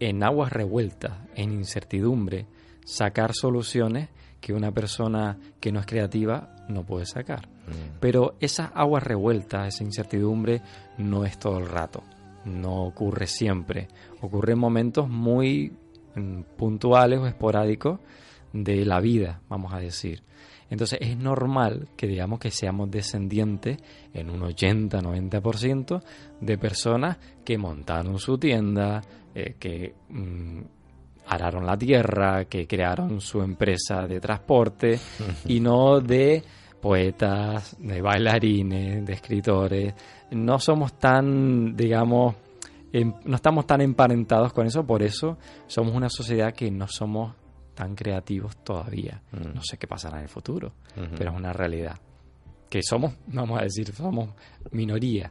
Speaker 4: en aguas revueltas, en incertidumbre, sacar soluciones que una persona que no es creativa no puede sacar. Pero esas aguas revueltas, esa incertidumbre, no es todo el rato, no ocurre siempre. Ocurre en momentos muy mm, puntuales o esporádicos de la vida, vamos a decir. Entonces es normal que digamos que seamos descendientes en un 80-90% de personas que montaron su tienda, eh, que mm, araron la tierra, que crearon su empresa de transporte y no de poetas, de bailarines, de escritores. No somos tan, digamos, em- no estamos tan emparentados con eso, por eso somos una sociedad que no somos tan creativos todavía.
Speaker 3: Mm.
Speaker 4: No sé qué pasará en el futuro, pero es una realidad. Que somos, [LAUGHS] vamos a decir, somos minoría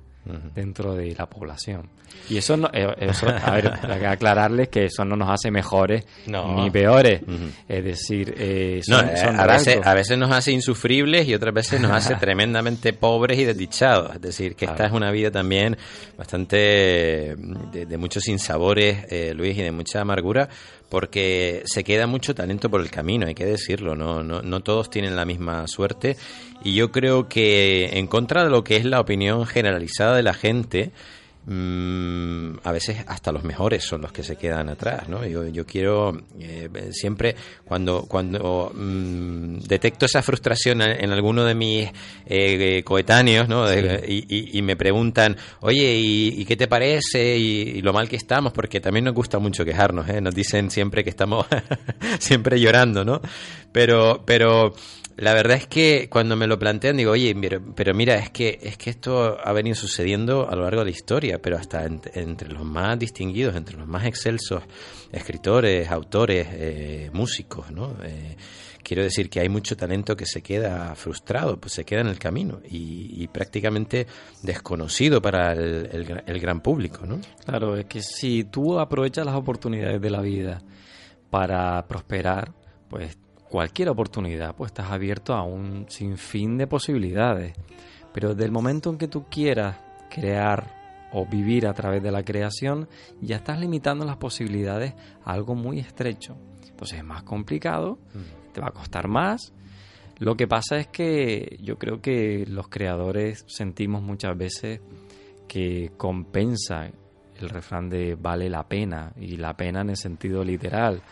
Speaker 4: dentro de la población. Y eso, no, eh, eso a ver, [LAUGHS] hay que aclararles que eso no nos hace mejores
Speaker 3: No.
Speaker 4: ni peores. Es decir, eh,
Speaker 3: No,
Speaker 4: son,
Speaker 3: eh,
Speaker 4: son
Speaker 3: a, veces,
Speaker 4: rasgos.
Speaker 3: a veces nos hace insufribles y otras veces nos hace [LAUGHS] tremendamente pobres y desdichados. Es decir, que esta es una vida también bastante de, de muchos sinsabores, eh, Luis, y de mucha amargura, porque se queda mucho talento por el camino, hay que decirlo. No, no, no todos tienen la misma suerte. Y yo creo que, en contra de lo que es la opinión generalizada de la gente, mm, a veces hasta los mejores son los que se quedan atrás, ¿no? Yo, yo quiero eh, siempre, cuando, cuando mm, detecto esa frustración en, alguno de mis eh, coetáneos, ¿no? y, me preguntan, oye, ¿y, qué te parece? Y, lo mal que estamos, porque también nos gusta mucho quejarnos, ¿eh? Nos dicen siempre que estamos [LAUGHS] siempre llorando, ¿no? Pero, pero la verdad es que cuando me lo plantean digo, oye, pero, mira, es que, es que esto ha venido sucediendo a lo largo de la historia, pero hasta entre los más distinguidos, entre los más excelsos escritores, autores, eh, músicos, ¿no? Eh, quiero decir que hay mucho talento que se queda frustrado, pues se queda en el camino y, prácticamente desconocido para el, el, gran público, ¿no?
Speaker 4: Claro, es que si tú aprovechas las oportunidades de la vida para prosperar, pues cualquier oportunidad, pues estás abierto a un sinfín de posibilidades. Pero desde el momento en que tú quieras crear o vivir a través de la creación, ya estás limitando las posibilidades a algo muy estrecho. Entonces es más complicado, mm. te va a costar más. Lo que pasa es que yo creo que los creadores sentimos muchas veces que compensa el refrán de vale la pena y la pena en el sentido literal.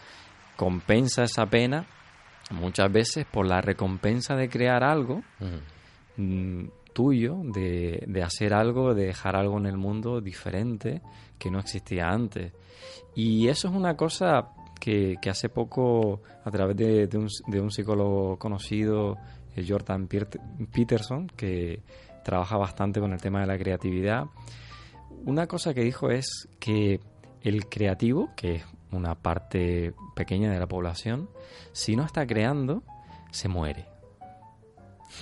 Speaker 4: Compensa esa pena muchas veces por la recompensa de crear algo mm, tuyo, de, hacer algo, de dejar algo en el mundo diferente que no existía antes. Y eso es una cosa que, hace poco, a través de, un, de un, psicólogo conocido, eh, Jordan Peterson, que trabaja bastante con el tema de la creatividad, una cosa que dijo es que el creativo, que es una parte pequeña de la población, si no está creando, se muere.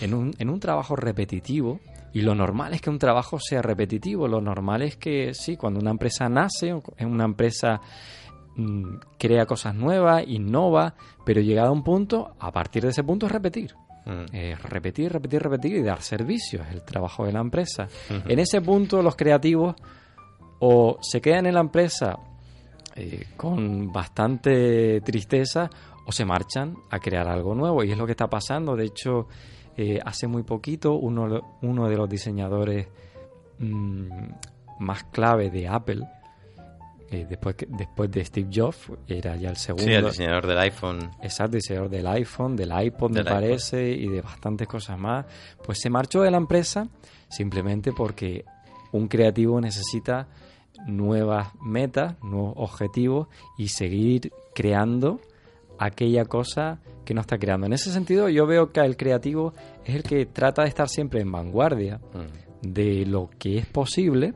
Speaker 4: En un, en un trabajo repetitivo, y lo normal es que un trabajo sea repetitivo, lo normal es que sí, cuando una empresa nace, en una empresa mm, crea cosas nuevas, innova, pero llegado a un punto, a partir de ese punto es repetir. Mm. repetir, repetir, repetir y dar servicios, el trabajo de la empresa. En ese punto los creativos o se quedan en la empresa eh, con bastante tristeza o se marchan a crear algo nuevo. Y es lo que está pasando. De hecho, eh, hace muy poquito uno, uno de los diseñadores mm, más clave de Apple, eh, después, después de Steve Jobs, era ya el segundo.
Speaker 3: Sí, el diseñador del iPhone.
Speaker 4: Exacto, diseñador del iPhone, del iPod me parece, y de bastantes cosas más. Pues se marchó de la empresa simplemente porque un creativo necesita nuevas metas, nuevos objetivos y seguir creando aquella cosa que no está creando. En ese sentido, yo veo que el creativo es el que trata de estar siempre en vanguardia mm. de lo que es posible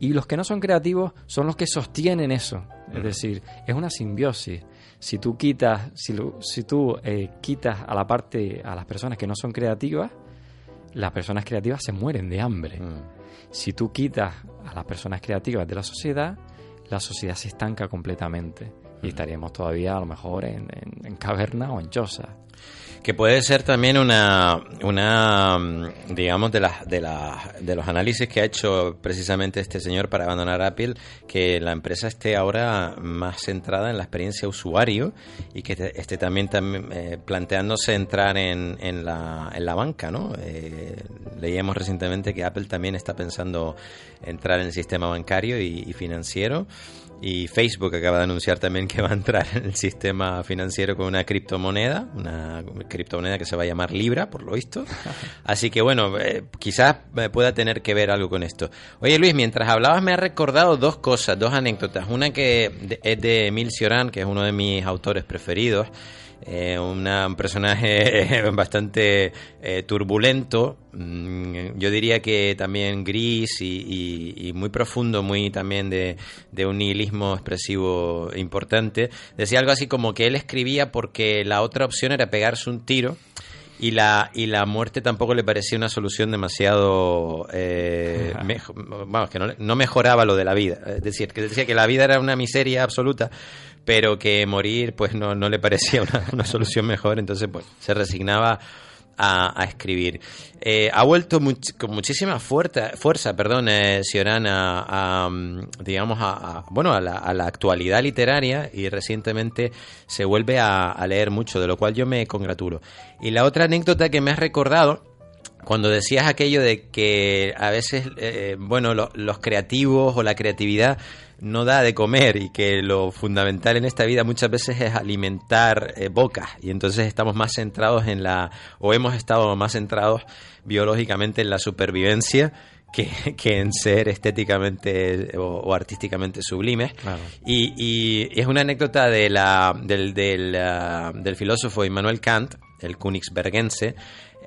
Speaker 4: y los que no son creativos son los que sostienen eso. Es mm. decir, es una simbiosis. Si tú quitas, si, si tú eh, quitas a la parte, a las personas que no son creativas, las personas creativas se mueren de hambre. Mm. Si tú quitas a las personas creativas de la sociedad, la sociedad se estanca completamente. Y estaríamos todavía a lo mejor en, en, caverna o en choza
Speaker 3: que puede ser también una, una mm, digamos, de, las, de, las, de los análisis que ha hecho precisamente este señor para abandonar Apple, que la empresa esté ahora más centrada en la experiencia usuario y que esté también, también eh, planteándose entrar en, en, la, en la banca, ¿no? Eh, leíamos recientemente que Apple también está pensando entrar en el sistema bancario y financiero. Y Facebook acaba de anunciar también que va a entrar en el sistema financiero con una criptomoneda, una criptomoneda que se va a llamar Libra, por lo visto. [LAUGHS] Así que bueno, eh, quizás pueda tener que ver algo con esto. Oye Luis, mientras hablabas me ha recordado dos cosas, dos anécdotas. Una que es de Emil Cioran, que es uno de mis autores preferidos. Eh, un personaje [LAUGHS] bastante eh, turbulento, mm, yo diría que también gris y, muy profundo, muy también de, un nihilismo expresivo importante. Decía algo así como que él escribía porque la otra opción era pegarse un tiro y la y la muerte tampoco le parecía una solución demasiado eh, vamos que no, no, mejoraba lo de la vida. Es decir que decía que la vida era una miseria absoluta pero que morir pues no, no le parecía [LAUGHS] una, solución mejor, entonces pues se resignaba a, escribir. Eh, ha vuelto con muchísima fuerza, fuerza perdón, eh, a, digamos, a, bueno, a la, actualidad literaria y recientemente se vuelve a, leer mucho, de lo cual yo me congratulo. Y la otra anécdota que me has recordado cuando decías aquello de que a veces, eh, bueno, lo- los creativos o la creatividad no da de comer y que lo fundamental en esta vida muchas veces es alimentar eh, bocas y entonces estamos más centrados en la, o hemos estado más centrados biológicamente en la supervivencia que, [LAUGHS] que en ser estéticamente o, o artísticamente sublimes. Y, y es una anécdota de la, del, del, ah, del filósofo Immanuel Kant, el Königsbergense,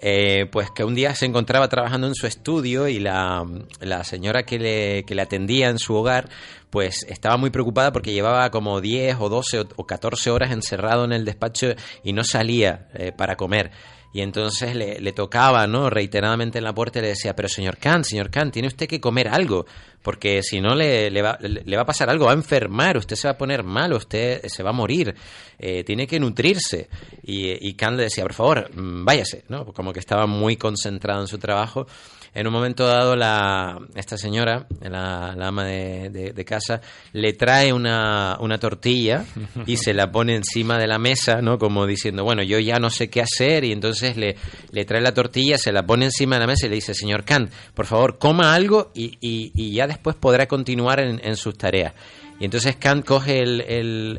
Speaker 3: eh, pues que un día se encontraba trabajando en su estudio y la, la señora que le, que le atendía en su hogar pues estaba muy preocupada porque llevaba como 10 o 12 o- o 14 horas encerrado en el despacho y no salía eh, para comer. Y entonces le, le tocaba, ¿no? Reiteradamente en la puerta y le decía, pero señor Kant, señor Kant, tiene usted que comer algo, porque si no le, va, le- va a pasar algo, va a enfermar, usted se va a poner mal, usted se va a morir, eh, tiene que nutrirse. Y, y le decía, por favor, mm, váyase, ¿no? Como que estaba muy concentrado en su trabajo. En un momento dado, la, esta señora, la, ama de, casa, le trae una, una tortilla y se la pone encima de la mesa, ¿no? Como diciendo, bueno, yo ya no sé qué hacer, y entonces le, le trae la tortilla, se la pone encima de la mesa y le dice, señor Kant, por favor, coma algo y, y- ya después podrá continuar en sus tareas. Y entonces Kant coge el,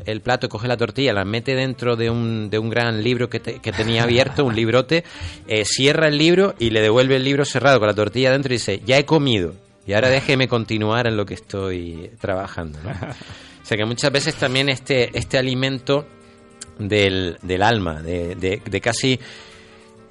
Speaker 3: el- plato, coge la tortilla, la mete dentro de un, de un gran libro que, que tenía abierto, un librote, eh, cierra el libro y le devuelve el libro cerrado con la tortilla dentro y dice, ya he comido, y ahora déjeme continuar en lo que estoy trabajando. O sea que muchas veces también este, este alimento del, del alma, de- de casi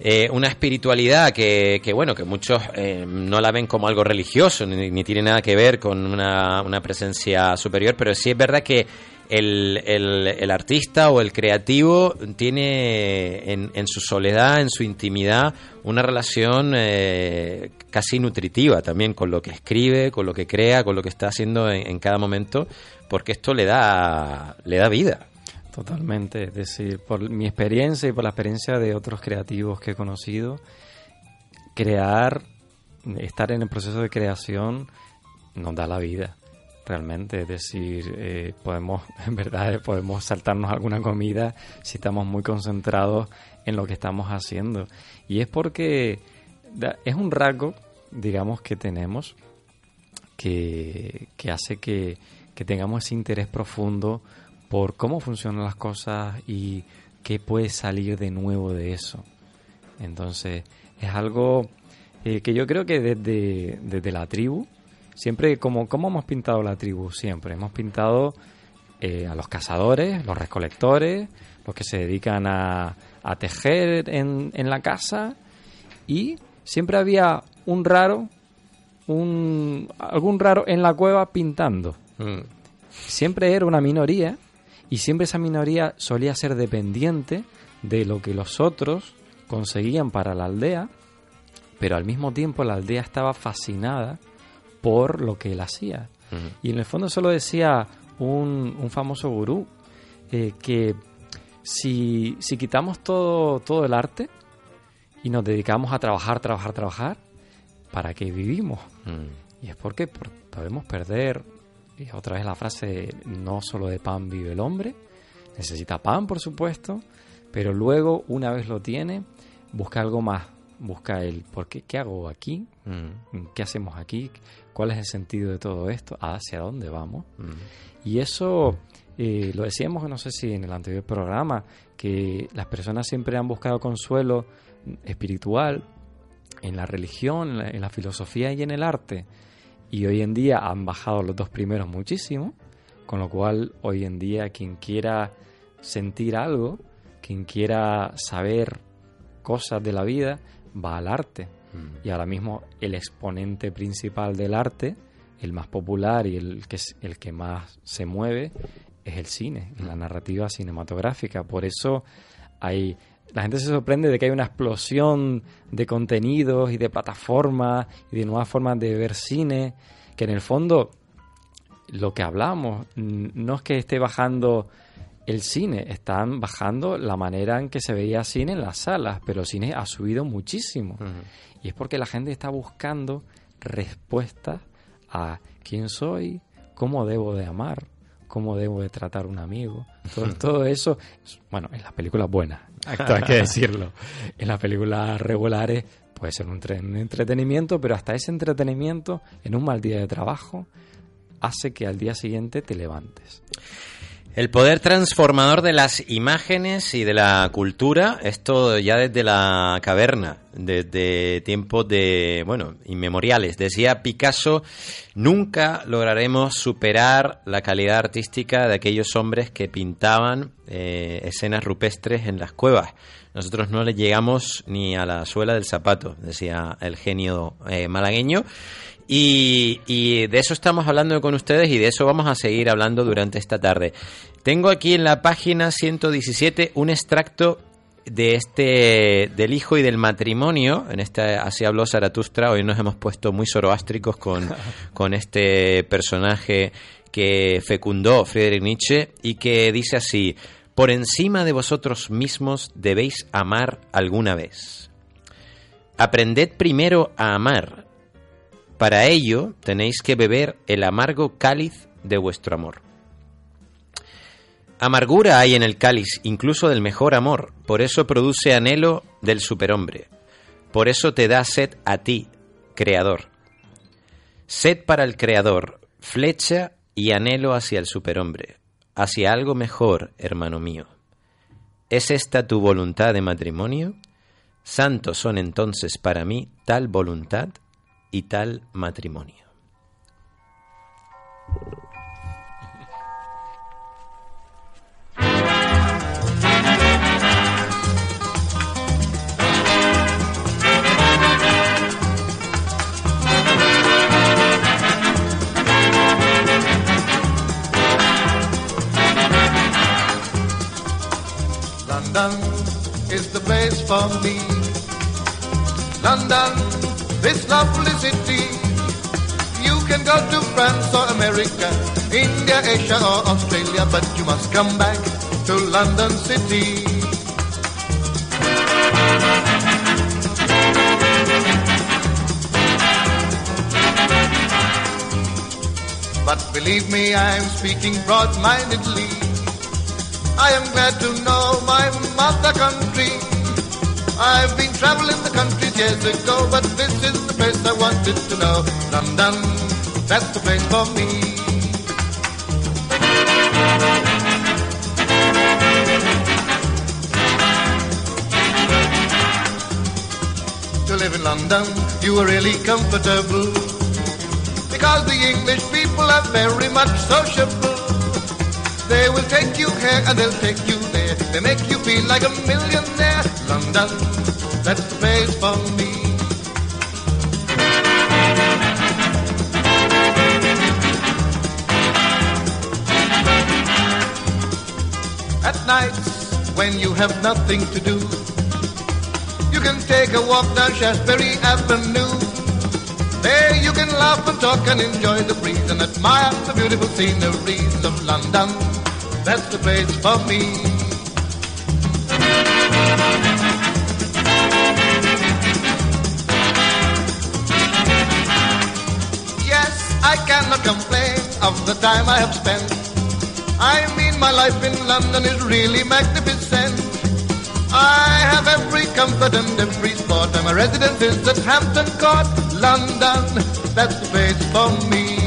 Speaker 3: eh, una espiritualidad que, que, bueno, que muchos eh, no la ven como algo religioso, ni, ni tiene nada que ver con una, una presencia superior, pero sí es verdad que el, el- artista o el creativo tiene en, en su soledad, en su intimidad, una relación eh, casi nutritiva también con lo que escribe, con lo que crea, con lo que está haciendo en, en cada momento, porque esto le da, le da vida.
Speaker 4: Totalmente, es decir, por mi experiencia y por la experiencia de otros creativos que he conocido, crear, estar en el proceso de creación nos da la vida, realmente. Es decir, eh, podemos, [LAUGHS] en verdad, podemos saltarnos alguna comida si estamos muy concentrados en lo que estamos haciendo. Y es porque es un rasgo, digamos, que tenemos que, que hace que, que tengamos ese interés profundo por cómo funcionan las cosas y qué puede salir de nuevo de eso. Entonces, es algo eh, que yo creo que desde, desde la tribu, siempre, como, ¿cómo hemos pintado la tribu? Siempre hemos pintado eh, a los cazadores, los recolectores, los que se dedican a, a tejer en, en la casa y siempre había un raro, un, algún raro en la cueva pintando. Siempre era una minoría y siempre esa minoría solía ser dependiente de lo que los otros conseguían para la aldea, pero al mismo tiempo la aldea estaba fascinada por lo que él hacía. Y en el fondo solo decía un, un famoso gurú eh, que si, si quitamos todo, todo el arte y nos dedicamos a trabajar, trabajar, trabajar, ¿para qué vivimos? Y es porque por- podemos perder, y otra vez la frase, no solo de pan vive el hombre, necesita pan, por supuesto, pero luego, una vez lo tiene, busca algo más, busca el, ¿por qué, qué hago aquí? ¿Qué hacemos aquí? ¿Cuál es el sentido de todo esto? ¿Hacia dónde vamos? Y eso eh, lo decíamos, no sé si en el anterior programa, que las personas siempre han buscado consuelo espiritual en la religión, en la, en la filosofía y en el arte. Y hoy en día han bajado los dos primeros muchísimo, con lo cual hoy en día quien quiera sentir algo, quien quiera saber cosas de la vida, va al arte. Y ahora mismo el exponente principal del arte, el más popular y el que, es- el que más se mueve, es el cine, la narrativa cinematográfica. Por eso hay la gente se sorprende de que hay una explosión de contenidos y de plataformas y de nuevas formas de ver cine, que en el fondo lo que hablamos no es que esté bajando el cine, están bajando la manera en que se veía cine en las salas, pero el cine ha subido muchísimo. Y es porque la gente está buscando respuestas a quién soy, cómo debo de amar, cómo debo de tratar a un amigo. Todo, [LAUGHS] todo eso, bueno, en las películas buenas, hay que [LAUGHS] decirlo. En las películas regulares, puede ser un, un entretenimiento, pero hasta ese entretenimiento en un mal día de trabajo hace que al día siguiente te levantes.
Speaker 3: El poder transformador de las imágenes y de la cultura, esto ya desde la caverna, desde tiempos de, bueno, inmemoriales. Decía Picasso, nunca lograremos superar la calidad artística de aquellos hombres que pintaban eh, escenas rupestres en las cuevas. Nosotros no le llegamos ni a la suela del zapato, decía el genio eh, malagueño. Y, de eso estamos hablando con ustedes y de eso vamos a seguir hablando durante esta tarde. Tengo aquí en la página 117 un extracto de este del hijo y del matrimonio. En este así habló Zaratustra. Hoy nos hemos puesto muy zoroástricos con, [LAUGHS] con este personaje que fecundó Friedrich Nietzsche y que dice así: Por encima de vosotros mismos debéis amar alguna vez. Aprended primero a amar para ello tenéis que beber el amargo cáliz de vuestro amor. Amargura hay en el cáliz, incluso del mejor amor, por eso produce anhelo del superhombre. Por eso te da sed a ti, Creador. Sed para el Creador, flecha y anhelo hacia el superhombre, hacia algo mejor, hermano mío. ¿Es esta tu voluntad de matrimonio? Santos son entonces para mí tal voluntad y tal matrimonio.
Speaker 12: London is the place for me. London this lovely city. You can go to France or America, India, Asia or Australia, but you must come back to London City. But believe me, I'm speaking broad-mindedly. I am glad to know my mother country I've been traveling the country years ago, but this is the place I wanted to know. London, that's the place for me. To live in London, you are really comfortable. Because the English people are very much sociable. They will take you here and they'll take you. They make you feel like a millionaire. London, that's the place for me. At night, when you have nothing to do, you can take a walk down Shaftesbury Avenue. There you can laugh and talk and enjoy the breeze and admire the beautiful sceneries of London. That's the place for me. Complain of the time I have spent. I mean, my life in London is really magnificent. I have every comfort and every sport, and my residence is at Hampton Court, London. That's the place for me.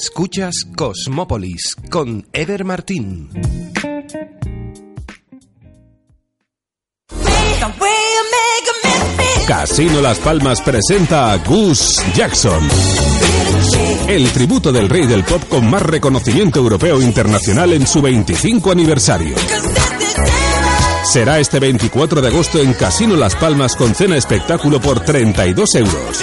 Speaker 11: Escuchas Cosmópolis con Ever Martín.
Speaker 13: Casino Las Palmas presenta a Gus Jackson. El tributo del rey del pop con más reconocimiento europeo e internacional en su 25 aniversario. Será este 24 de agosto en Casino Las Palmas con cena espectáculo por 32 euros.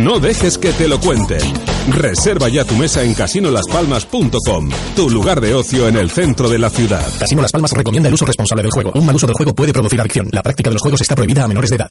Speaker 13: No dejes que te lo cuenten. Reserva ya tu mesa en casinolaspalmas.com, tu lugar de ocio en el centro de la ciudad.
Speaker 14: Casino Las Palmas recomienda el uso responsable del juego. Un mal uso del juego puede producir adicción. La práctica de los juegos está prohibida a menores de edad.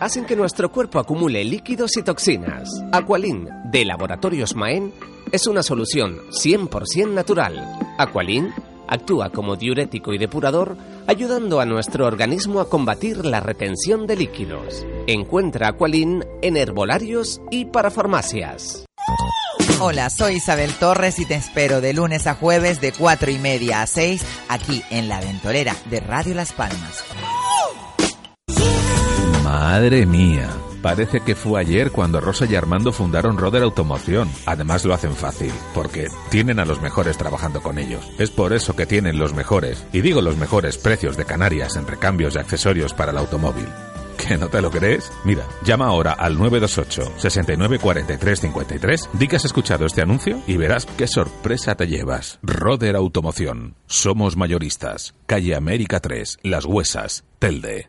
Speaker 6: hacen que nuestro cuerpo acumule líquidos y toxinas. Aqualin, de Laboratorios Maen, es una solución 100% natural. Aqualin actúa como diurético y depurador, ayudando a nuestro organismo a combatir la retención de líquidos. Encuentra Aqualin en herbolarios y para farmacias.
Speaker 15: Hola, soy Isabel Torres y te espero de lunes a jueves de 4 y media a 6 aquí en La Ventolera de Radio Las Palmas.
Speaker 16: Madre mía. Parece que fue ayer cuando Rosa y Armando fundaron Roder Automoción. Además lo hacen fácil, porque tienen a los mejores trabajando con ellos. Es por eso que tienen los mejores, y digo los mejores precios de Canarias en recambios y accesorios para el automóvil. ¿Que no te lo crees? Mira, llama ahora al 928 69 43 53, di que has escuchado este anuncio y verás qué sorpresa te llevas. Roder Automoción. Somos mayoristas. Calle América 3, Las Huesas, Telde.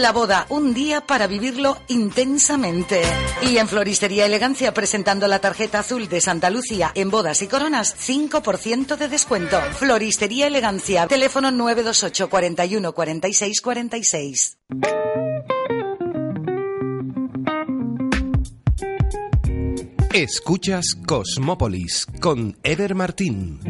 Speaker 17: La boda, un día para vivirlo intensamente. Y en Floristería Elegancia, presentando la tarjeta azul de Santa Lucía en bodas y coronas, 5% de descuento. Floristería Elegancia, teléfono 928 41 46 46.
Speaker 11: Escuchas Cosmópolis con Eder Martín.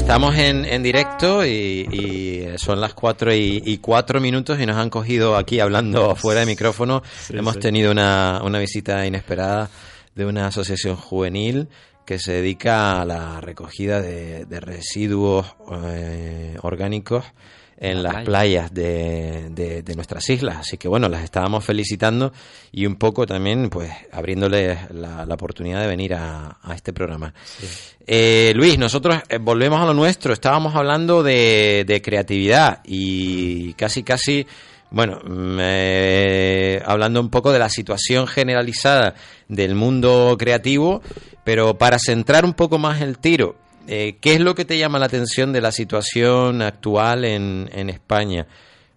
Speaker 3: Estamos en, en directo y, y son las 4 y, y 4 minutos y nos han cogido aquí hablando fuera de micrófono. Hemos
Speaker 4: sí.
Speaker 3: tenido una, una visita inesperada de una asociación juvenil que se dedica a la recogida de, de residuos eh, orgánicos en las playas de, de, de, nuestras islas. Así que bueno, las estábamos felicitando y un poco también pues abriéndoles la, la oportunidad de venir a, a este programa. Eh, Luis, nosotros eh, volvemos a lo nuestro. Estábamos hablando de, de creatividad y casi casi bueno, hablando un poco de la situación generalizada del mundo creativo, pero para centrar un poco más el tiro, eh, ¿qué es lo que te llama la atención de la situación actual en, España?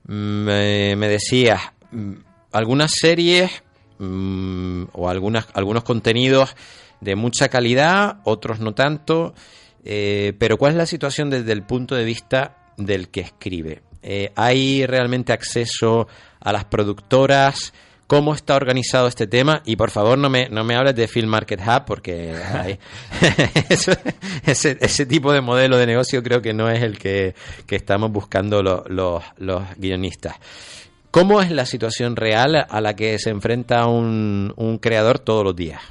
Speaker 3: Me, decías, mm, algunas series mm, o algunas, algunos contenidos de mucha calidad, otros no tanto, eh, pero ¿cuál es la situación desde el punto de vista del que escribe? Eh, ¿Hay realmente acceso a las productoras? ¿Cómo está organizado este tema? Y por favor no me, no me hables de Film Market Hub porque [LAUGHS] ese, ese, tipo de modelo de negocio creo que no es el que, estamos buscando los, los guionistas. ¿Cómo es la situación real a la que se enfrenta un, un creador todos los días?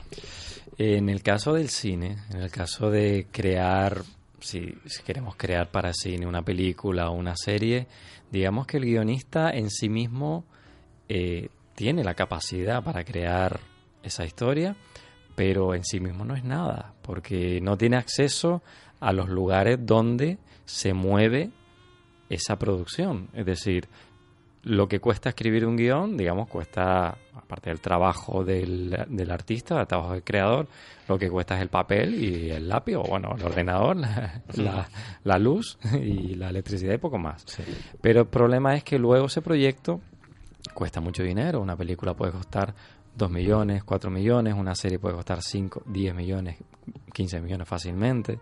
Speaker 4: En el caso del cine, en el caso de crear si, queremos crear para cine una película o una serie, digamos que el guionista en sí mismo eh, tiene la capacidad para crear esa historia, pero en sí mismo no es nada, porque no tiene acceso a los lugares donde se mueve esa producción. Es decir, lo que cuesta escribir un guion, digamos, cuesta, aparte del trabajo del, del artista, del trabajo del creador, lo que cuesta es el papel y el lápiz, o bueno, el ordenador, la, la, luz [LAUGHS] y la electricidad y poco más. Pero el problema es que luego ese proyecto cuesta mucho dinero. Una película puede costar 2 millones, 4 millones, una serie puede costar 5, 10 millones, 15 millones fácilmente.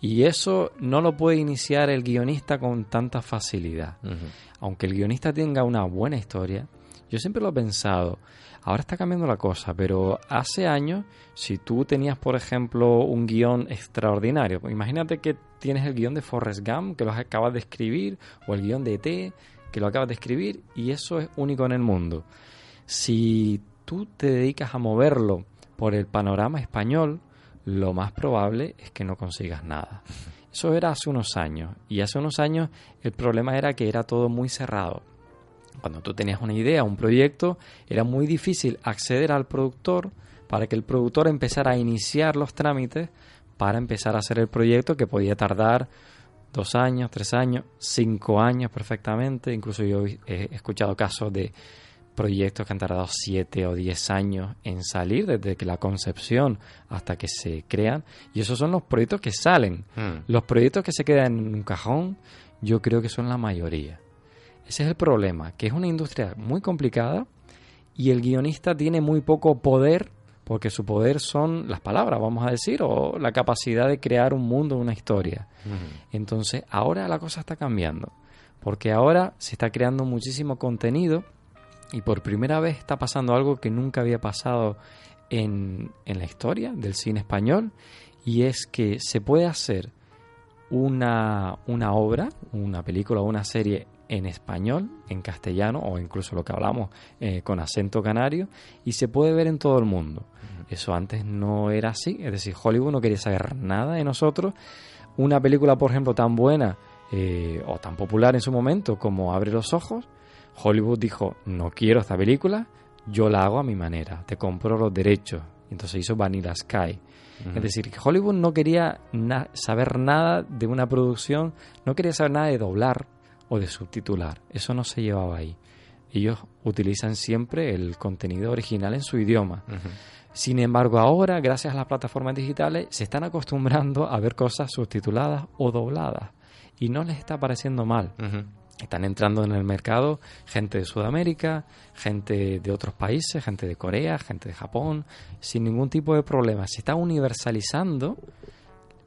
Speaker 4: Y eso no lo puede iniciar el guionista con tanta facilidad. Aunque el guionista tenga una buena historia, yo siempre lo he pensado, ahora está cambiando la cosa, pero hace años, si tú tenías, por ejemplo, un guion extraordinario, imagínate que tienes el guion de Forrest Gump, que lo acabas de escribir, o el guion de E.T., que lo acabas de escribir, y eso es único en el mundo. Si tú te dedicas a moverlo por el panorama español, lo más probable es que no consigas nada. Eso era hace unos años. Y hace unos años el problema era que era todo muy cerrado. Cuando tú tenías una idea, un proyecto, era muy difícil acceder al productor para que el productor empezara a iniciar los trámites para empezar a hacer el proyecto que podía tardar dos años, tres años, cinco años perfectamente. Incluso yo he escuchado casos de proyectos que han tardado 7 o 10 años en salir, desde que la concepción hasta que se crean. Y esos son los proyectos que salen. Hmm. Los proyectos que se quedan en un cajón, yo creo que son la mayoría. Ese es el problema, que es una industria muy complicada y el guionista tiene muy poco poder, porque su poder son las palabras, vamos a decir, o la capacidad de crear un mundo, una historia. Entonces, ahora la cosa está cambiando, porque ahora se está creando muchísimo contenido y por primera vez está pasando algo que nunca había pasado en, en la historia del cine español y es que se puede hacer una, una obra, una película o una serie en español, en castellano o incluso lo que hablamos eh, con acento canario y se puede ver en todo el mundo. Eso antes no era así, es decir, Hollywood no quería saber nada de nosotros. Una película, por ejemplo, tan buena eh, o tan popular en su momento como Abre los Ojos, Hollywood dijo, no quiero esta película, yo la hago a mi manera, te compro los derechos. Entonces hizo Vanilla Sky. Es decir, que Hollywood no quería saber nada de una producción, no quería saber nada de doblar o de subtitular. Eso no se llevaba ahí. Ellos utilizan siempre el contenido original en su idioma. Sin embargo, ahora, gracias a las plataformas digitales, se están acostumbrando a ver cosas subtituladas o dobladas. Y no les está pareciendo mal. Están entrando en el mercado gente de Sudamérica, gente de otros países, gente de Corea, gente de Japón, sin ningún tipo de problema. Se está universalizando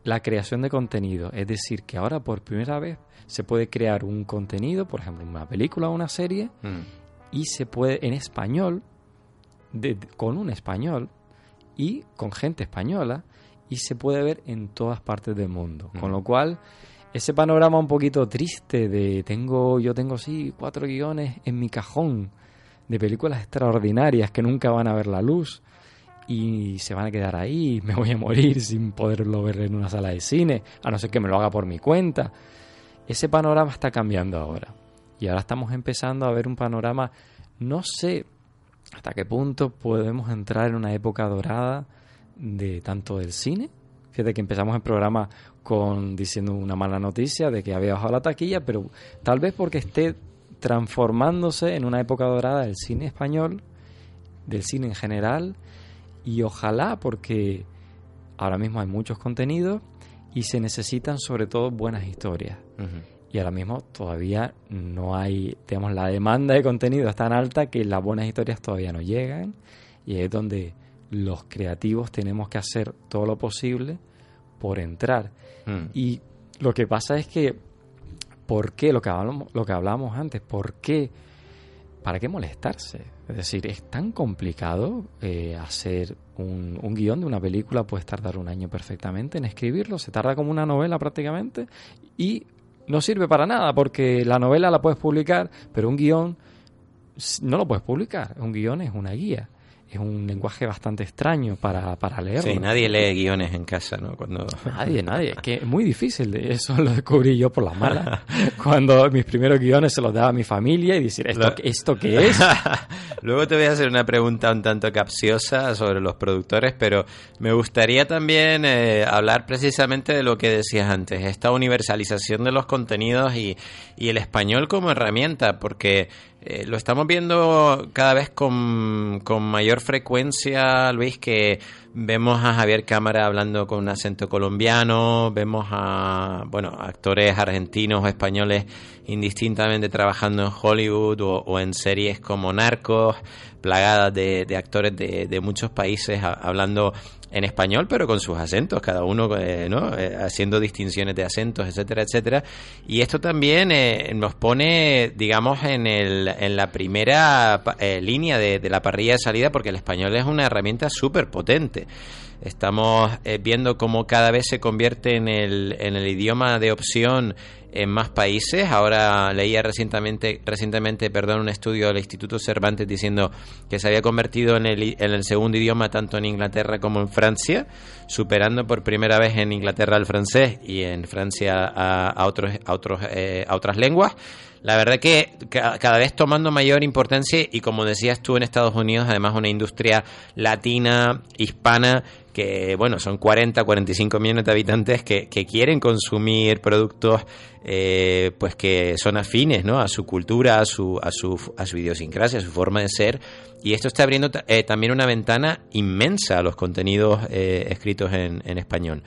Speaker 4: la creación de contenido. Es decir, que ahora por primera vez se puede crear un contenido, por ejemplo, una película o una serie, mm. y se puede en español, con un español y con gente española, y se puede ver en todas partes del mundo. Con mm. lo cual ese panorama un poquito triste de tengo yo tengo sí cuatro guiones en mi cajón de películas extraordinarias que nunca van a ver la luz y se van a quedar ahí, [LAUGHS] me voy a morir sin poderlo ver en una sala de cine, a no ser que me lo haga por mi cuenta. Ese panorama está cambiando ahora. Y ahora estamos empezando a ver un panorama, no sé hasta qué punto podemos entrar en una época dorada de tanto del cine. Fíjate que empezamos el programa con diciendo una mala noticia de que había bajado la taquilla, pero tal vez porque esté transformándose en una época dorada del cine español, del cine en general, y ojalá porque ahora mismo hay muchos contenidos y se necesitan sobre todo buenas historias. Y ahora mismo todavía no hay, digamos, la demanda de contenido es tan alta que las buenas historias todavía no llegan y es donde los creativos tenemos que hacer todo lo posible por entrar.
Speaker 3: Mm.
Speaker 4: Y lo que pasa es que, ¿por qué? Lo que hablamos, lo que hablábamos antes, ¿por qué? ¿Para qué molestarse? Es decir, es tan complicado eh, hacer un, un guion de una película, puedes tardar un año perfectamente en escribirlo, se tarda como una novela prácticamente, y no sirve para nada, porque la novela la puedes publicar, pero un guion no lo puedes publicar. Un guion es una guía es un lenguaje bastante extraño para, para leerlo.
Speaker 3: Sí, nadie lee guiones en casa, ¿no? Cuando...
Speaker 4: Nadie, nadie. Es que es muy difícil. Eso lo descubrí yo por las malas. [LAUGHS] Cuando mis primeros guiones se los daba a mi familia y decir, ¿esto, ¿esto qué es? [LAUGHS]
Speaker 3: Luego te voy a hacer una pregunta un tanto capciosa sobre los productores, pero me gustaría también eh, hablar precisamente de lo que decías antes, esta universalización de los contenidos y, y el español como herramienta, porque eh, lo estamos viendo cada vez con, con, mayor frecuencia, Luis, que vemos a Javier Cámara hablando con un acento colombiano, vemos a bueno actores argentinos o españoles indistintamente trabajando en Hollywood o, en series como Narcos, plagadas de, de actores de, de, muchos países hablando en español, pero con sus acentos, cada uno eh. Eh, haciendo distinciones de acentos, etcétera, etcétera. Y esto también eh, nos pone, digamos, en, el, en la primera línea de, de, la parrilla de salida, porque el español es una herramienta súper potente. Estamos viendo cómo cada vez se convierte en el, en el idioma de opción en más países. Ahora leía recientemente, recientemente perdón, un estudio del Instituto Cervantes diciendo que se había convertido en el, en el segundo idioma tanto en Inglaterra como en Francia, superando por primera vez en Inglaterra el francés y en Francia a, otros, a, otros, eh, a otras lenguas. La verdad que cada vez tomando mayor importancia y como decías tú en Estados Unidos, además una industria latina, hispana, que bueno, son 40, 45 millones de habitantes que, quieren consumir productos eh, pues que son afines ¿no? a su cultura, a su, a, su, a su idiosincrasia, a su forma de ser. Y esto está abriendo eh, también una ventana inmensa a los contenidos eh, escritos en, en español.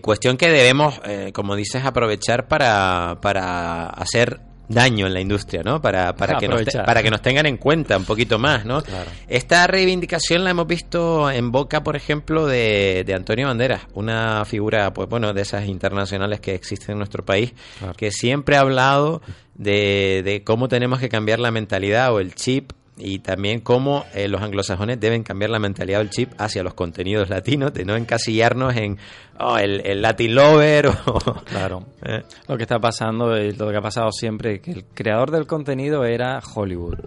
Speaker 3: Cuestión que debemos, como dices, aprovechar para, para hacer daño en la industria, ¿no? Para, para, que nos para que nos tengan en cuenta un poquito más, ¿no? Esta reivindicación la hemos visto en boca, por ejemplo, de, de, Antonio Banderas, una figura, pues bueno, de esas internacionales que existen en nuestro país, que siempre ha hablado de, de cómo tenemos que cambiar la mentalidad o el chip y también cómo eh, los anglosajones deben cambiar la mentalidad del chip hacia los contenidos latinos, de no encasillarnos en oh, el, el, Latin Lover. O, [LAUGHS]
Speaker 4: claro. Eh. Lo que está pasando, lo que ha pasado siempre, que el creador del contenido era Hollywood.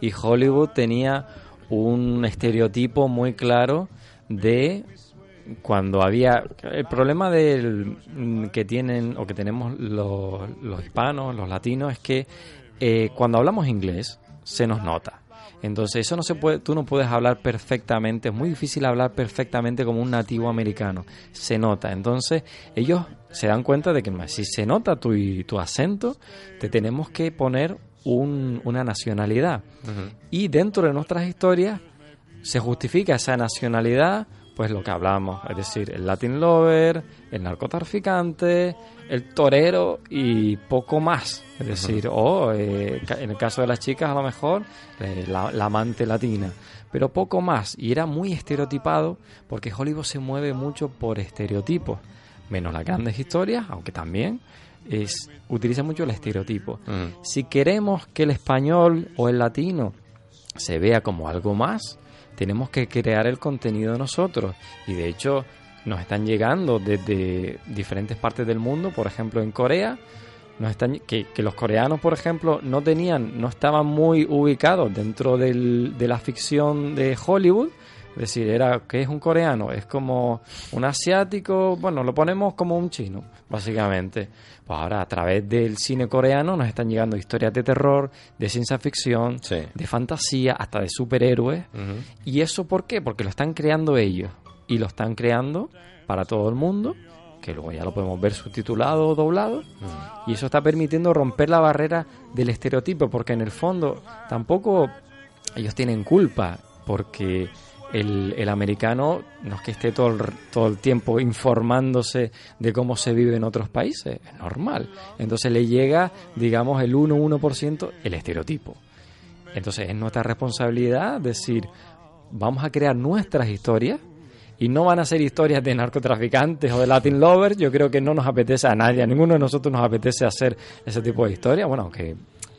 Speaker 4: Y Hollywood tenía un estereotipo muy claro de cuando había el problema del que tienen o que tenemos los, los hispanos, los latinos, es que eh, cuando hablamos inglés se nos nota entonces, eso no se puede, tú no puedes hablar perfectamente, es muy difícil hablar perfectamente como un nativo americano, se nota. Entonces, ellos se dan cuenta de que si se nota tu, tu acento, te tenemos que poner un, una nacionalidad. Y dentro de nuestras historias se justifica esa nacionalidad pues lo que hablamos, es decir, el Latin Lover, el narcotraficante, el torero y poco más. Es decir, o eh, en el caso de las chicas a lo mejor eh, la, amante latina, pero poco más. Y era muy estereotipado porque Hollywood se mueve mucho por estereotipos, menos las grandes historias, aunque también es, utiliza mucho el estereotipo. Si queremos que el español o el latino se vea como algo más, tenemos que crear el contenido nosotros. Y de hecho nos están llegando desde diferentes partes del mundo, por ejemplo en Corea, nos están, que, los coreanos, por ejemplo, no tenían, no estaban muy ubicados dentro del, de la ficción de Hollywood, Es decir, era que es un coreano, es como un asiático, bueno, lo ponemos como un chino, básicamente. Pues ahora a través del cine coreano nos están llegando historias de terror, de ciencia ficción, de fantasía, hasta de superhéroes. ¿Y eso por qué? Porque lo están creando ellos y lo están creando para todo el mundo que luego ya lo podemos ver subtitulado o doblado, y eso está permitiendo romper la barrera del estereotipo, porque en el fondo tampoco ellos tienen culpa, porque el, el, americano no es que esté todo el, todo el tiempo informándose de cómo se vive en otros países, es normal. Entonces le llega, digamos, el 1-1% el estereotipo. Entonces es nuestra responsabilidad decir, vamos a crear nuestras historias y no van a ser historias de narcotraficantes o de Latin lovers. Yo creo que no nos apetece a nadie, a ninguno de nosotros nos apetece hacer ese tipo de historia. Bueno, aunque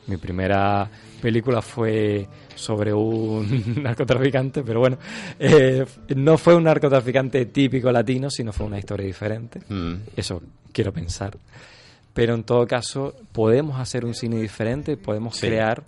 Speaker 4: mi primera película fue sobre un [LAUGHS] narcotraficante, pero bueno, eh, no fue un narcotraficante típico latino, sino fue una historia diferente.
Speaker 3: Mm.
Speaker 4: Eso quiero pensar. Pero en todo caso, podemos hacer un cine diferente, podemos
Speaker 3: Sí.
Speaker 4: crear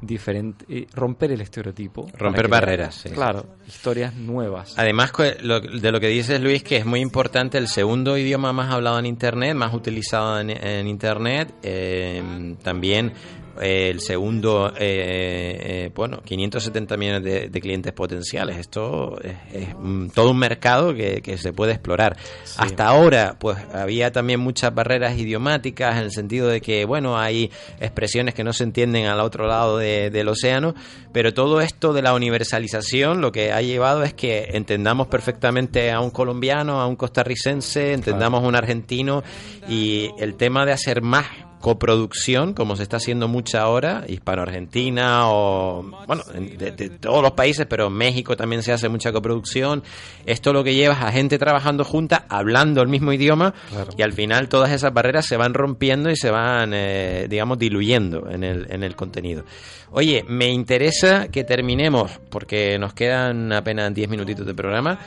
Speaker 4: diferente, y romper el estereotipo.
Speaker 3: Romper barreras, sí.
Speaker 4: Claro, historias nuevas.
Speaker 3: Además, de lo que dices, Luis, que es muy importante el segundo idioma más hablado en Internet, más utilizado en, en Internet, eh, también eh, el segundo, eh, eh, bueno, 570 millones de, de clientes potenciales. Esto es, es, todo un mercado que, que se puede explorar. Hasta ahora, pues había también muchas barreras idiomáticas en el sentido de que, bueno, hay expresiones que no se entienden al otro lado de- del océano, pero todo esto de la universalización lo que ha llevado es que entendamos perfectamente a un colombiano, a un costarricense, entendamos a un argentino y el tema de hacer más coproducción, como se está haciendo mucha ahora, hispano-argentina o, bueno, en- de, de todos los países, pero en México también se hace mucha coproducción. Esto lo que lleva es a gente trabajando junta, hablando el mismo idioma, y al final todas esas barreras se van rompiendo y se van, eh, digamos, diluyendo en el, en el contenido. Oye, me interesa que terminemos, porque nos quedan apenas 10 minutitos de programa.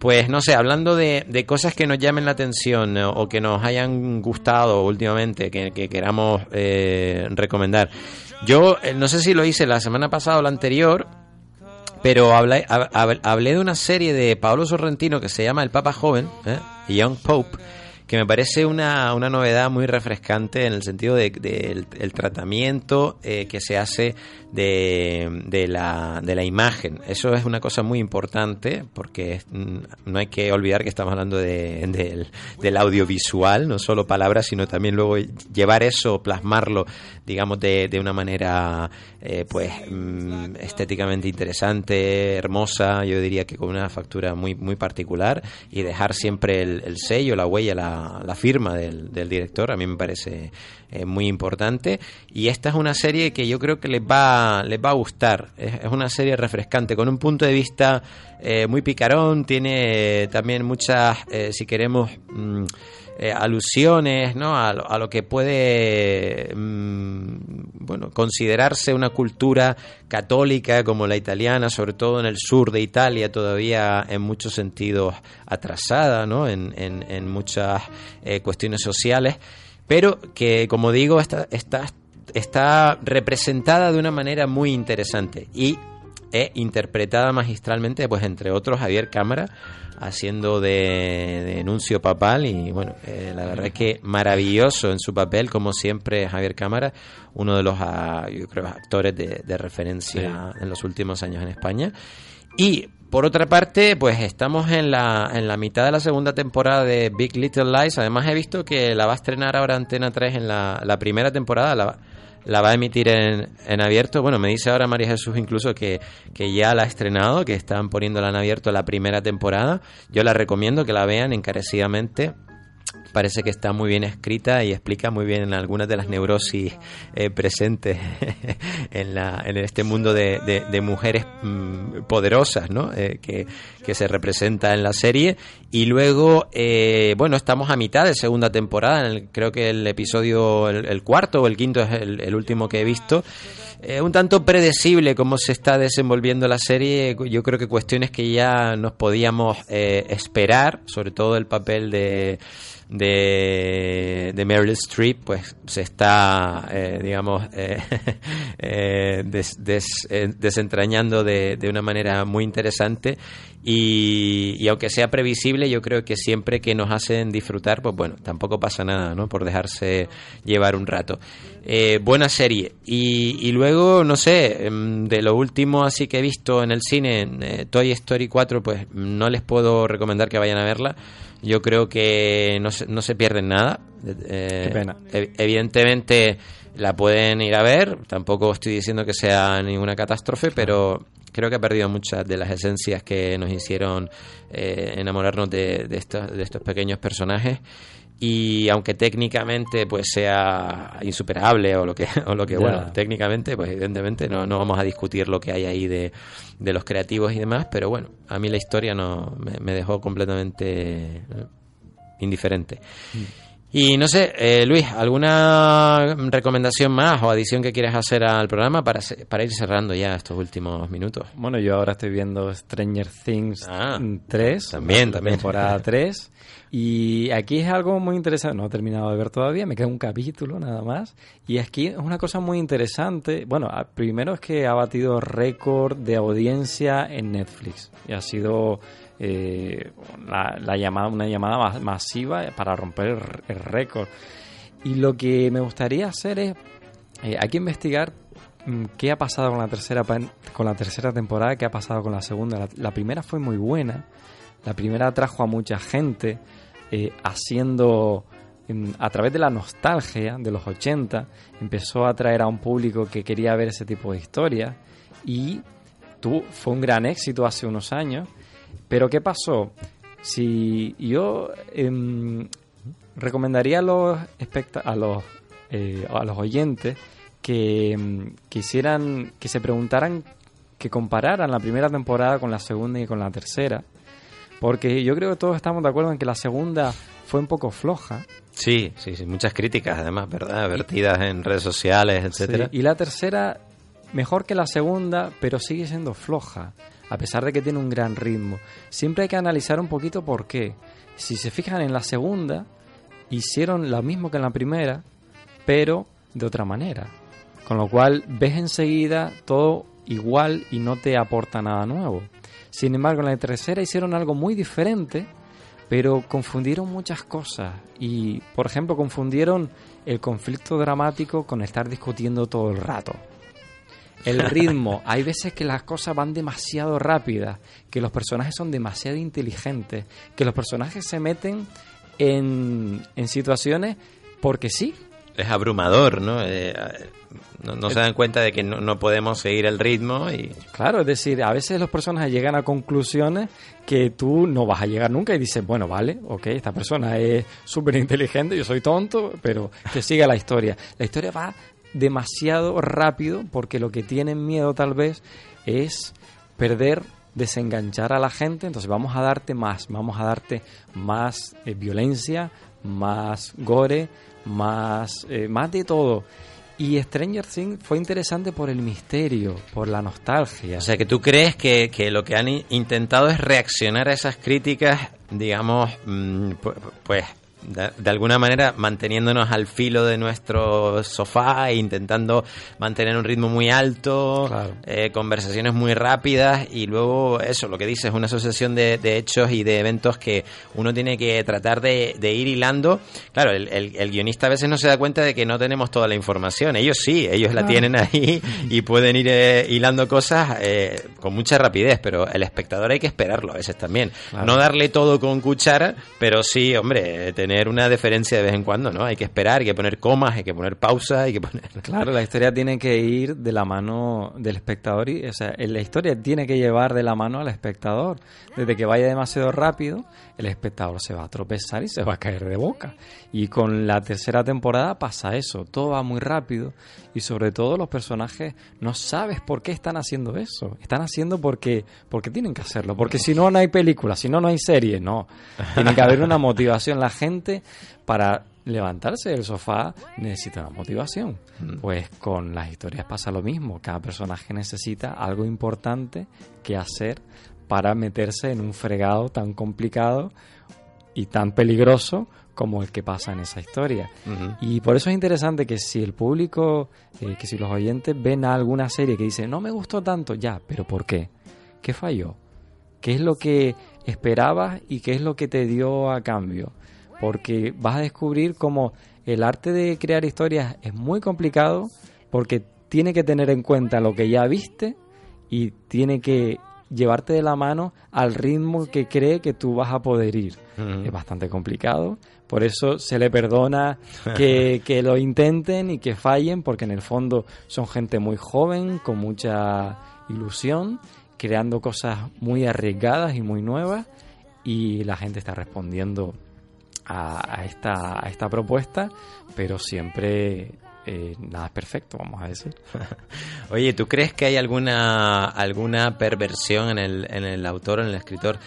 Speaker 3: Pues no sé, hablando de, de cosas que nos llamen la atención eh, o que nos hayan gustado últimamente, que, que queramos eh, recomendar. Yo eh, no sé si lo hice la semana pasada o la anterior, pero hablé, hab- hab- hablé de una serie de Paolo Sorrentino que se llama El Papa Joven, ¿eh? Young Pope, que me parece una, una novedad muy refrescante en el sentido de, de el, el tratamiento eh, que se hace de, de, la, de la imagen. Eso es una cosa muy importante porque mm, no hay que olvidar que estamos hablando de- del, del audiovisual, no solo palabras, sino también luego llevar eso, plasmarlo, digamos, de, de una manera eh, pues mm, estéticamente interesante, hermosa, yo diría que con una factura muy, muy particular y dejar siempre el, el sello, la huella, la, la firma del, del director, a mí me parece eh, muy importante. Y esta es una serie que yo creo que les va, les va a gustar. Es, una serie refrescante, con un punto de vista eh, muy picarón, tiene también muchas, eh, si queremos... mm, eh, alusiones ¿no? a, lo, a lo que puede mm, bueno considerarse una cultura católica como la italiana, sobre todo en el sur de Italia, todavía en muchos sentidos atrasada ¿no? en, en- en muchas eh, cuestiones sociales, pero que como digo está, está, está representada de una manera muy interesante y e interpretada magistralmente, pues entre otros Javier Cámara, haciendo de, de nuncio papal y bueno, eh, la verdad es que maravilloso en su papel, como siempre Javier Cámara, uno de los ah, yo creo, actores de, de referencia en los últimos años en España. Y por otra parte, pues estamos en la, en la mitad de la segunda temporada de Big Little Lies. Además he visto que la va a estrenar ahora Antena 3 en la, la primera temporada, la, la va a emitir en, en abierto. Bueno, me dice ahora María Jesús incluso que, que ya la ha estrenado, que están poniéndola en abierto la primera temporada. Yo la recomiendo que la vean encarecidamente. Parece que está muy bien escrita y explica muy bien algunas de las neurosis eh, presentes [LAUGHS] en, la, en este mundo de, mujeres mm, poderosas ¿no? Eh, que, se representa en la serie. Y luego, eh, bueno, estamos a mitad de segunda temporada. en creo que el episodio, el, cuarto o el quinto es el, el último que he visto. Un tanto predecible cómo se está desenvolviendo la serie. Yo creo que cuestiones que ya nos podíamos esperar, sobre todo el papel de, de, de Meryl Streep, pues se está, eh, digamos, eh, [LAUGHS] eh, des- des- desentrañando de, de una manera muy interesante. Y, y aunque sea previsible, yo creo que siempre que nos hacen disfrutar, pues bueno, tampoco pasa nada, ¿no? Por dejarse llevar un rato. Buena serie. Y, y luego, no sé, em, de lo último así que he visto en el cine, Toy Story 4, pues no les puedo recomendar que vayan a verla. Yo creo que no se, no se pierden nada. Eh,
Speaker 4: Qué pena.
Speaker 3: ev- evidentemente la pueden ir a ver. Tampoco estoy diciendo que sea ninguna catástrofe, pero creo que ha perdido muchas de las esencias que nos hicieron eh, enamorarnos de, de estos, de estos pequeños personajes. Y aunque técnicamente pues sea insuperable o lo que, [LAUGHS] o lo que bueno, técnicamente, pues evidentemente no, no vamos a discutir lo que hay ahí de, de los creativos y demás, pero bueno, a mí la historia no me, me dejó completamente eh, indiferente. Y no sé, eh, Luis, ¿alguna recomendación más o adición que quieres hacer al programa para, para ir cerrando ya estos últimos minutos?
Speaker 4: Bueno, yo ahora estoy viendo Stranger Things 3.
Speaker 3: Ah, también,
Speaker 4: la
Speaker 3: también.
Speaker 4: Temporada 3. [LAUGHS] Y aquí es algo muy interesante. No he terminado de ver todavía, me queda un capítulo nada más. Y aquí es una cosa muy interesante. Bueno, primero es que ha batido récord de audiencia en Netflix. Y ha sido eh, la, la llamada, una llamada ma- masiva para romper el, récord. Y lo que me gustaría hacer es, eh, hay que investigar mm, qué ha pasado con la tercera con la tercera temporada, qué ha pasado con la segunda. La, la primera fue muy buena. La primera atrajo a mucha gente eh, haciendo en- a través de la nostalgia de los 80 empezó a atraer a un público que quería ver ese tipo de historias y tuvo, fue un gran éxito hace unos años. Pero ¿qué pasó? Si yo em, recomendaría a los, a los, eh, a los oyentes que em, quisieran, que se preguntaran, que compararan la primera temporada con la segunda y con la tercera. Porque yo creo que todos estamos de acuerdo en que la segunda fue un poco floja.
Speaker 3: Sí, sí, sí, muchas críticas además, ¿verdad? Vertidas en redes sociales, etcétera.
Speaker 4: Sí, y la tercera, mejor que la segunda, pero sigue siendo floja, a pesar de que tiene un gran ritmo. Siempre hay que analizar un poquito por qué. Si se fijan en la segunda, hicieron lo mismo que en la primera, pero de otra manera. Con lo cual ves enseguida todo igual y no te aporta nada nuevo. Sin embargo, en la tercera hicieron algo muy diferente, pero confundieron muchas cosas. Y, por ejemplo, confundieron el conflicto dramático con estar discutiendo todo el rato. El [LAUGHS] ritmo, hay veces que las cosas van demasiado rápidas, que los personajes son demasiado inteligentes, que los personajes se meten en, en situaciones porque sí.
Speaker 3: Es abrumador, ¿no? Eh, no, se dan cuenta de que no, no podemos seguir el ritmo y...
Speaker 4: Claro, es decir, a veces los personajes llegan a conclusiones que tú no vas a llegar nunca y dices, bueno, vale, ok, esta persona es súper inteligente, yo soy tonto, pero que siga la historia. La historia va demasiado rápido porque lo que tienen miedo tal vez es perder desenganchar a la gente, entonces vamos a darte más, vamos a darte más eh, violencia, más gore, más, eh, más de todo. Y Stranger Things fue interesante por el misterio, por la nostalgia.
Speaker 3: O sea, que tú crees que, que lo que han intentado es reaccionar a esas críticas, digamos, mm, pu- pues de, de alguna manera manteniéndonos al filo de nuestro sofá e intentando mantener un ritmo muy alto, eh, conversaciones muy rápidas y luego eso, lo que dices, una asociación de, de hechos y de eventos que uno tiene que tratar de, de ir hilando. Claro, el, el- el guionista a veces no se da cuenta de que no tenemos toda la información. Ellos sí, ellos la
Speaker 4: Claro.
Speaker 3: tienen ahí y pueden ir eh, hilando cosas eh, con mucha rapidez, pero el espectador hay que esperarlo a veces también.
Speaker 4: Claro.
Speaker 3: No darle todo con cuchara, pero sí, hombre, tener una deferencia de vez en cuando, ¿no? Hay que esperar, hay que poner comas, hay que poner pausa, hay que poner... [LAUGHS]
Speaker 4: Claro, la historia tiene que ir de la mano del espectador y, o sea, la historia tiene que llevar de la mano al espectador. Desde que vaya demasiado rápido, el espectador se va a tropezar y se va a caer de boca. Y con la tercera temporada pasa eso, todo va muy rápido y sobre todo los personajes no sabes por qué están haciendo eso. Están haciendo porque porque tienen que hacerlo, porque si no no hay película, si no no hay serie, no. Tiene que haber una [LAUGHS] motivación la gente para levantarse del sofá necesita una motivación. Pues con las historias pasa lo mismo. Cada personaje necesita algo importante que hacer para meterse en un fregado tan complicado y tan peligroso como el que pasa en esa historia. Y por eso es interesante que si el público, eh, que si los oyentes ven alguna serie que dice, no me gustó tanto, ya, pero ¿por qué? ¿Qué falló? ¿Qué es lo que esperabas y qué es lo que te dio a cambio? Porque vas a descubrir cómo el arte de crear historias es muy complicado porque tiene que tener en cuenta lo que ya viste y tiene que llevarte de la mano al ritmo que cree que tú vas a poder ir. Es bastante complicado, por eso se le perdona que, [LAUGHS] que, lo intenten y que fallen, porque en el fondo son gente muy joven, con mucha ilusión, creando cosas muy arriesgadas y muy nuevas, y la gente está respondiendo a, esta, a esta propuesta, pero siempre eh, nada es perfecto, vamos a decir. [LAUGHS]
Speaker 3: Oye, ¿tú crees que hay alguna, alguna perversión en el, en el autor, en el escritor?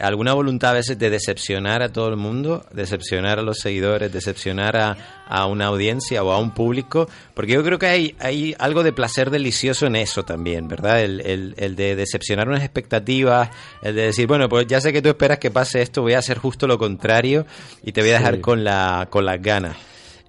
Speaker 3: Alguna voluntad a veces de decepcionar a todo el mundo, decepcionar a los seguidores, decepcionar a, a, una audiencia o a un público, porque yo creo que hay, hay algo de placer delicioso en eso también, ¿verdad? El, el, el, de decepcionar unas expectativas, el de decir, bueno, pues ya sé que tú esperas que pase esto, voy a hacer justo lo contrario y te voy a dejar con, la, con las ganas.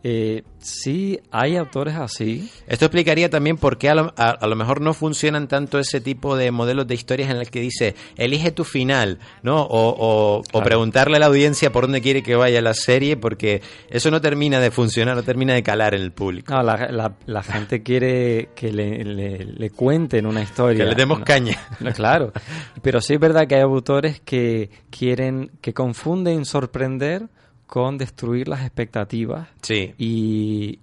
Speaker 4: Eh, sí, hay autores así.
Speaker 3: Esto explicaría también por qué a lo, a, lo, mejor no funcionan tanto ese tipo de modelos de historias en el que dice, elige tu final, ¿no? O, o, claro. o, preguntarle a la audiencia por dónde quiere que vaya la serie, porque eso no termina de funcionar, no termina de calar en el público.
Speaker 4: No, la, la, la gente quiere que le, le, le, cuenten una historia.
Speaker 3: Que le demos
Speaker 4: no,
Speaker 3: caña.
Speaker 4: No, claro, [LAUGHS] pero sí es verdad que hay autores que quieren, que confunden sorprender con destruir las expectativas
Speaker 3: sí.
Speaker 4: y,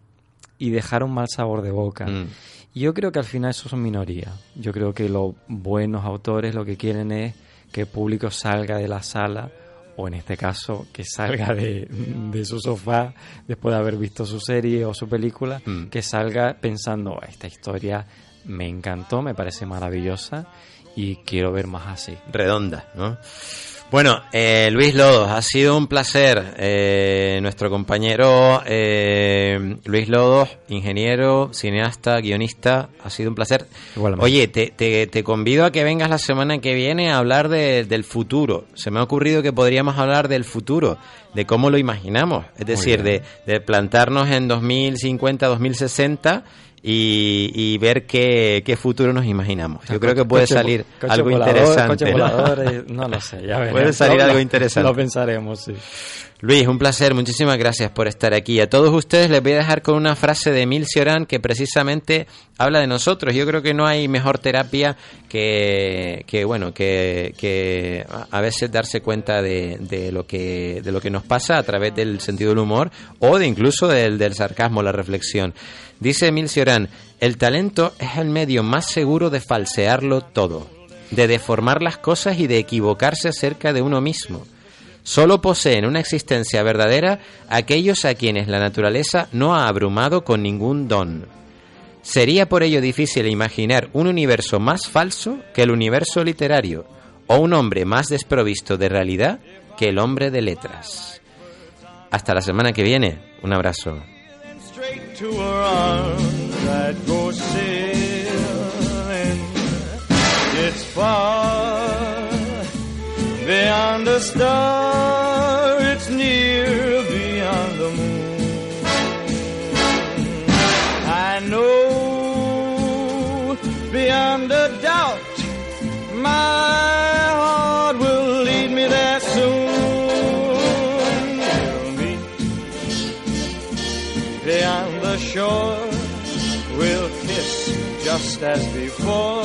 Speaker 4: y, dejar un mal sabor de boca.
Speaker 3: Mm.
Speaker 4: Y yo creo que al final eso son minorías. Yo creo que los buenos autores lo que quieren es que el público salga de la sala o en este caso que salga de, de su sofá después de haber visto su serie o su película,
Speaker 3: mm.
Speaker 4: que salga pensando, esta historia me encantó, me parece maravillosa y quiero ver más así.
Speaker 3: Redonda, ¿no? Bueno, eh, Luis Lodos, ha sido un placer. Eh, nuestro compañero eh, Luis Lodos, ingeniero, cineasta, guionista, ha sido un placer.
Speaker 4: Igualmente.
Speaker 3: Oye, te, te, te, convido a que vengas la semana que viene a hablar de, del futuro. Se me ha ocurrido que podríamos hablar del futuro, de cómo lo imaginamos. Es decir, de, de plantarnos en 2050, 2060 y, y ver qué, qué, futuro nos imaginamos. Yo creo que puede
Speaker 4: coche,
Speaker 3: salir
Speaker 4: coche
Speaker 3: algo
Speaker 4: volador,
Speaker 3: interesante.
Speaker 4: Volador, no lo sé, ya. [LAUGHS]
Speaker 3: Puede salir algo interesante.
Speaker 4: Lo pensaremos, sí.
Speaker 3: Luis, un placer, muchísimas gracias por estar aquí. A todos ustedes les voy a dejar con una frase de Emil Cioran que precisamente habla de nosotros. Yo creo que no hay mejor terapia que, que bueno, que, que a veces darse cuenta de, de, lo que, de lo que nos pasa a través del sentido del humor o de incluso del, del sarcasmo, la reflexión. Dice Emil Cioran, el talento es el medio más seguro de falsearlo todo, de deformar las cosas y de equivocarse acerca de uno mismo. Solo poseen una existencia verdadera aquellos a quienes la naturaleza no ha abrumado con ningún don. Sería por ello difícil imaginar un universo más falso que el universo literario, o un hombre más desprovisto de realidad que el hombre de letras. Hasta la semana que viene. Un abrazo.
Speaker 18: Beyond the star, it's near beyond the moon. I know beyond a doubt, my heart will lead me there soon. We'll meet beyond the shore, we'll kiss just as before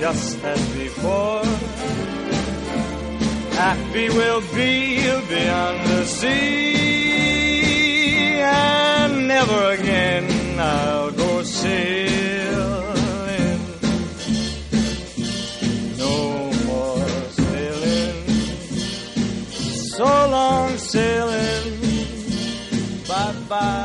Speaker 18: Just as before. Happy we'll be beyond the sea, and never again I'll go sailing. No more sailing. So long sailing. Bye bye.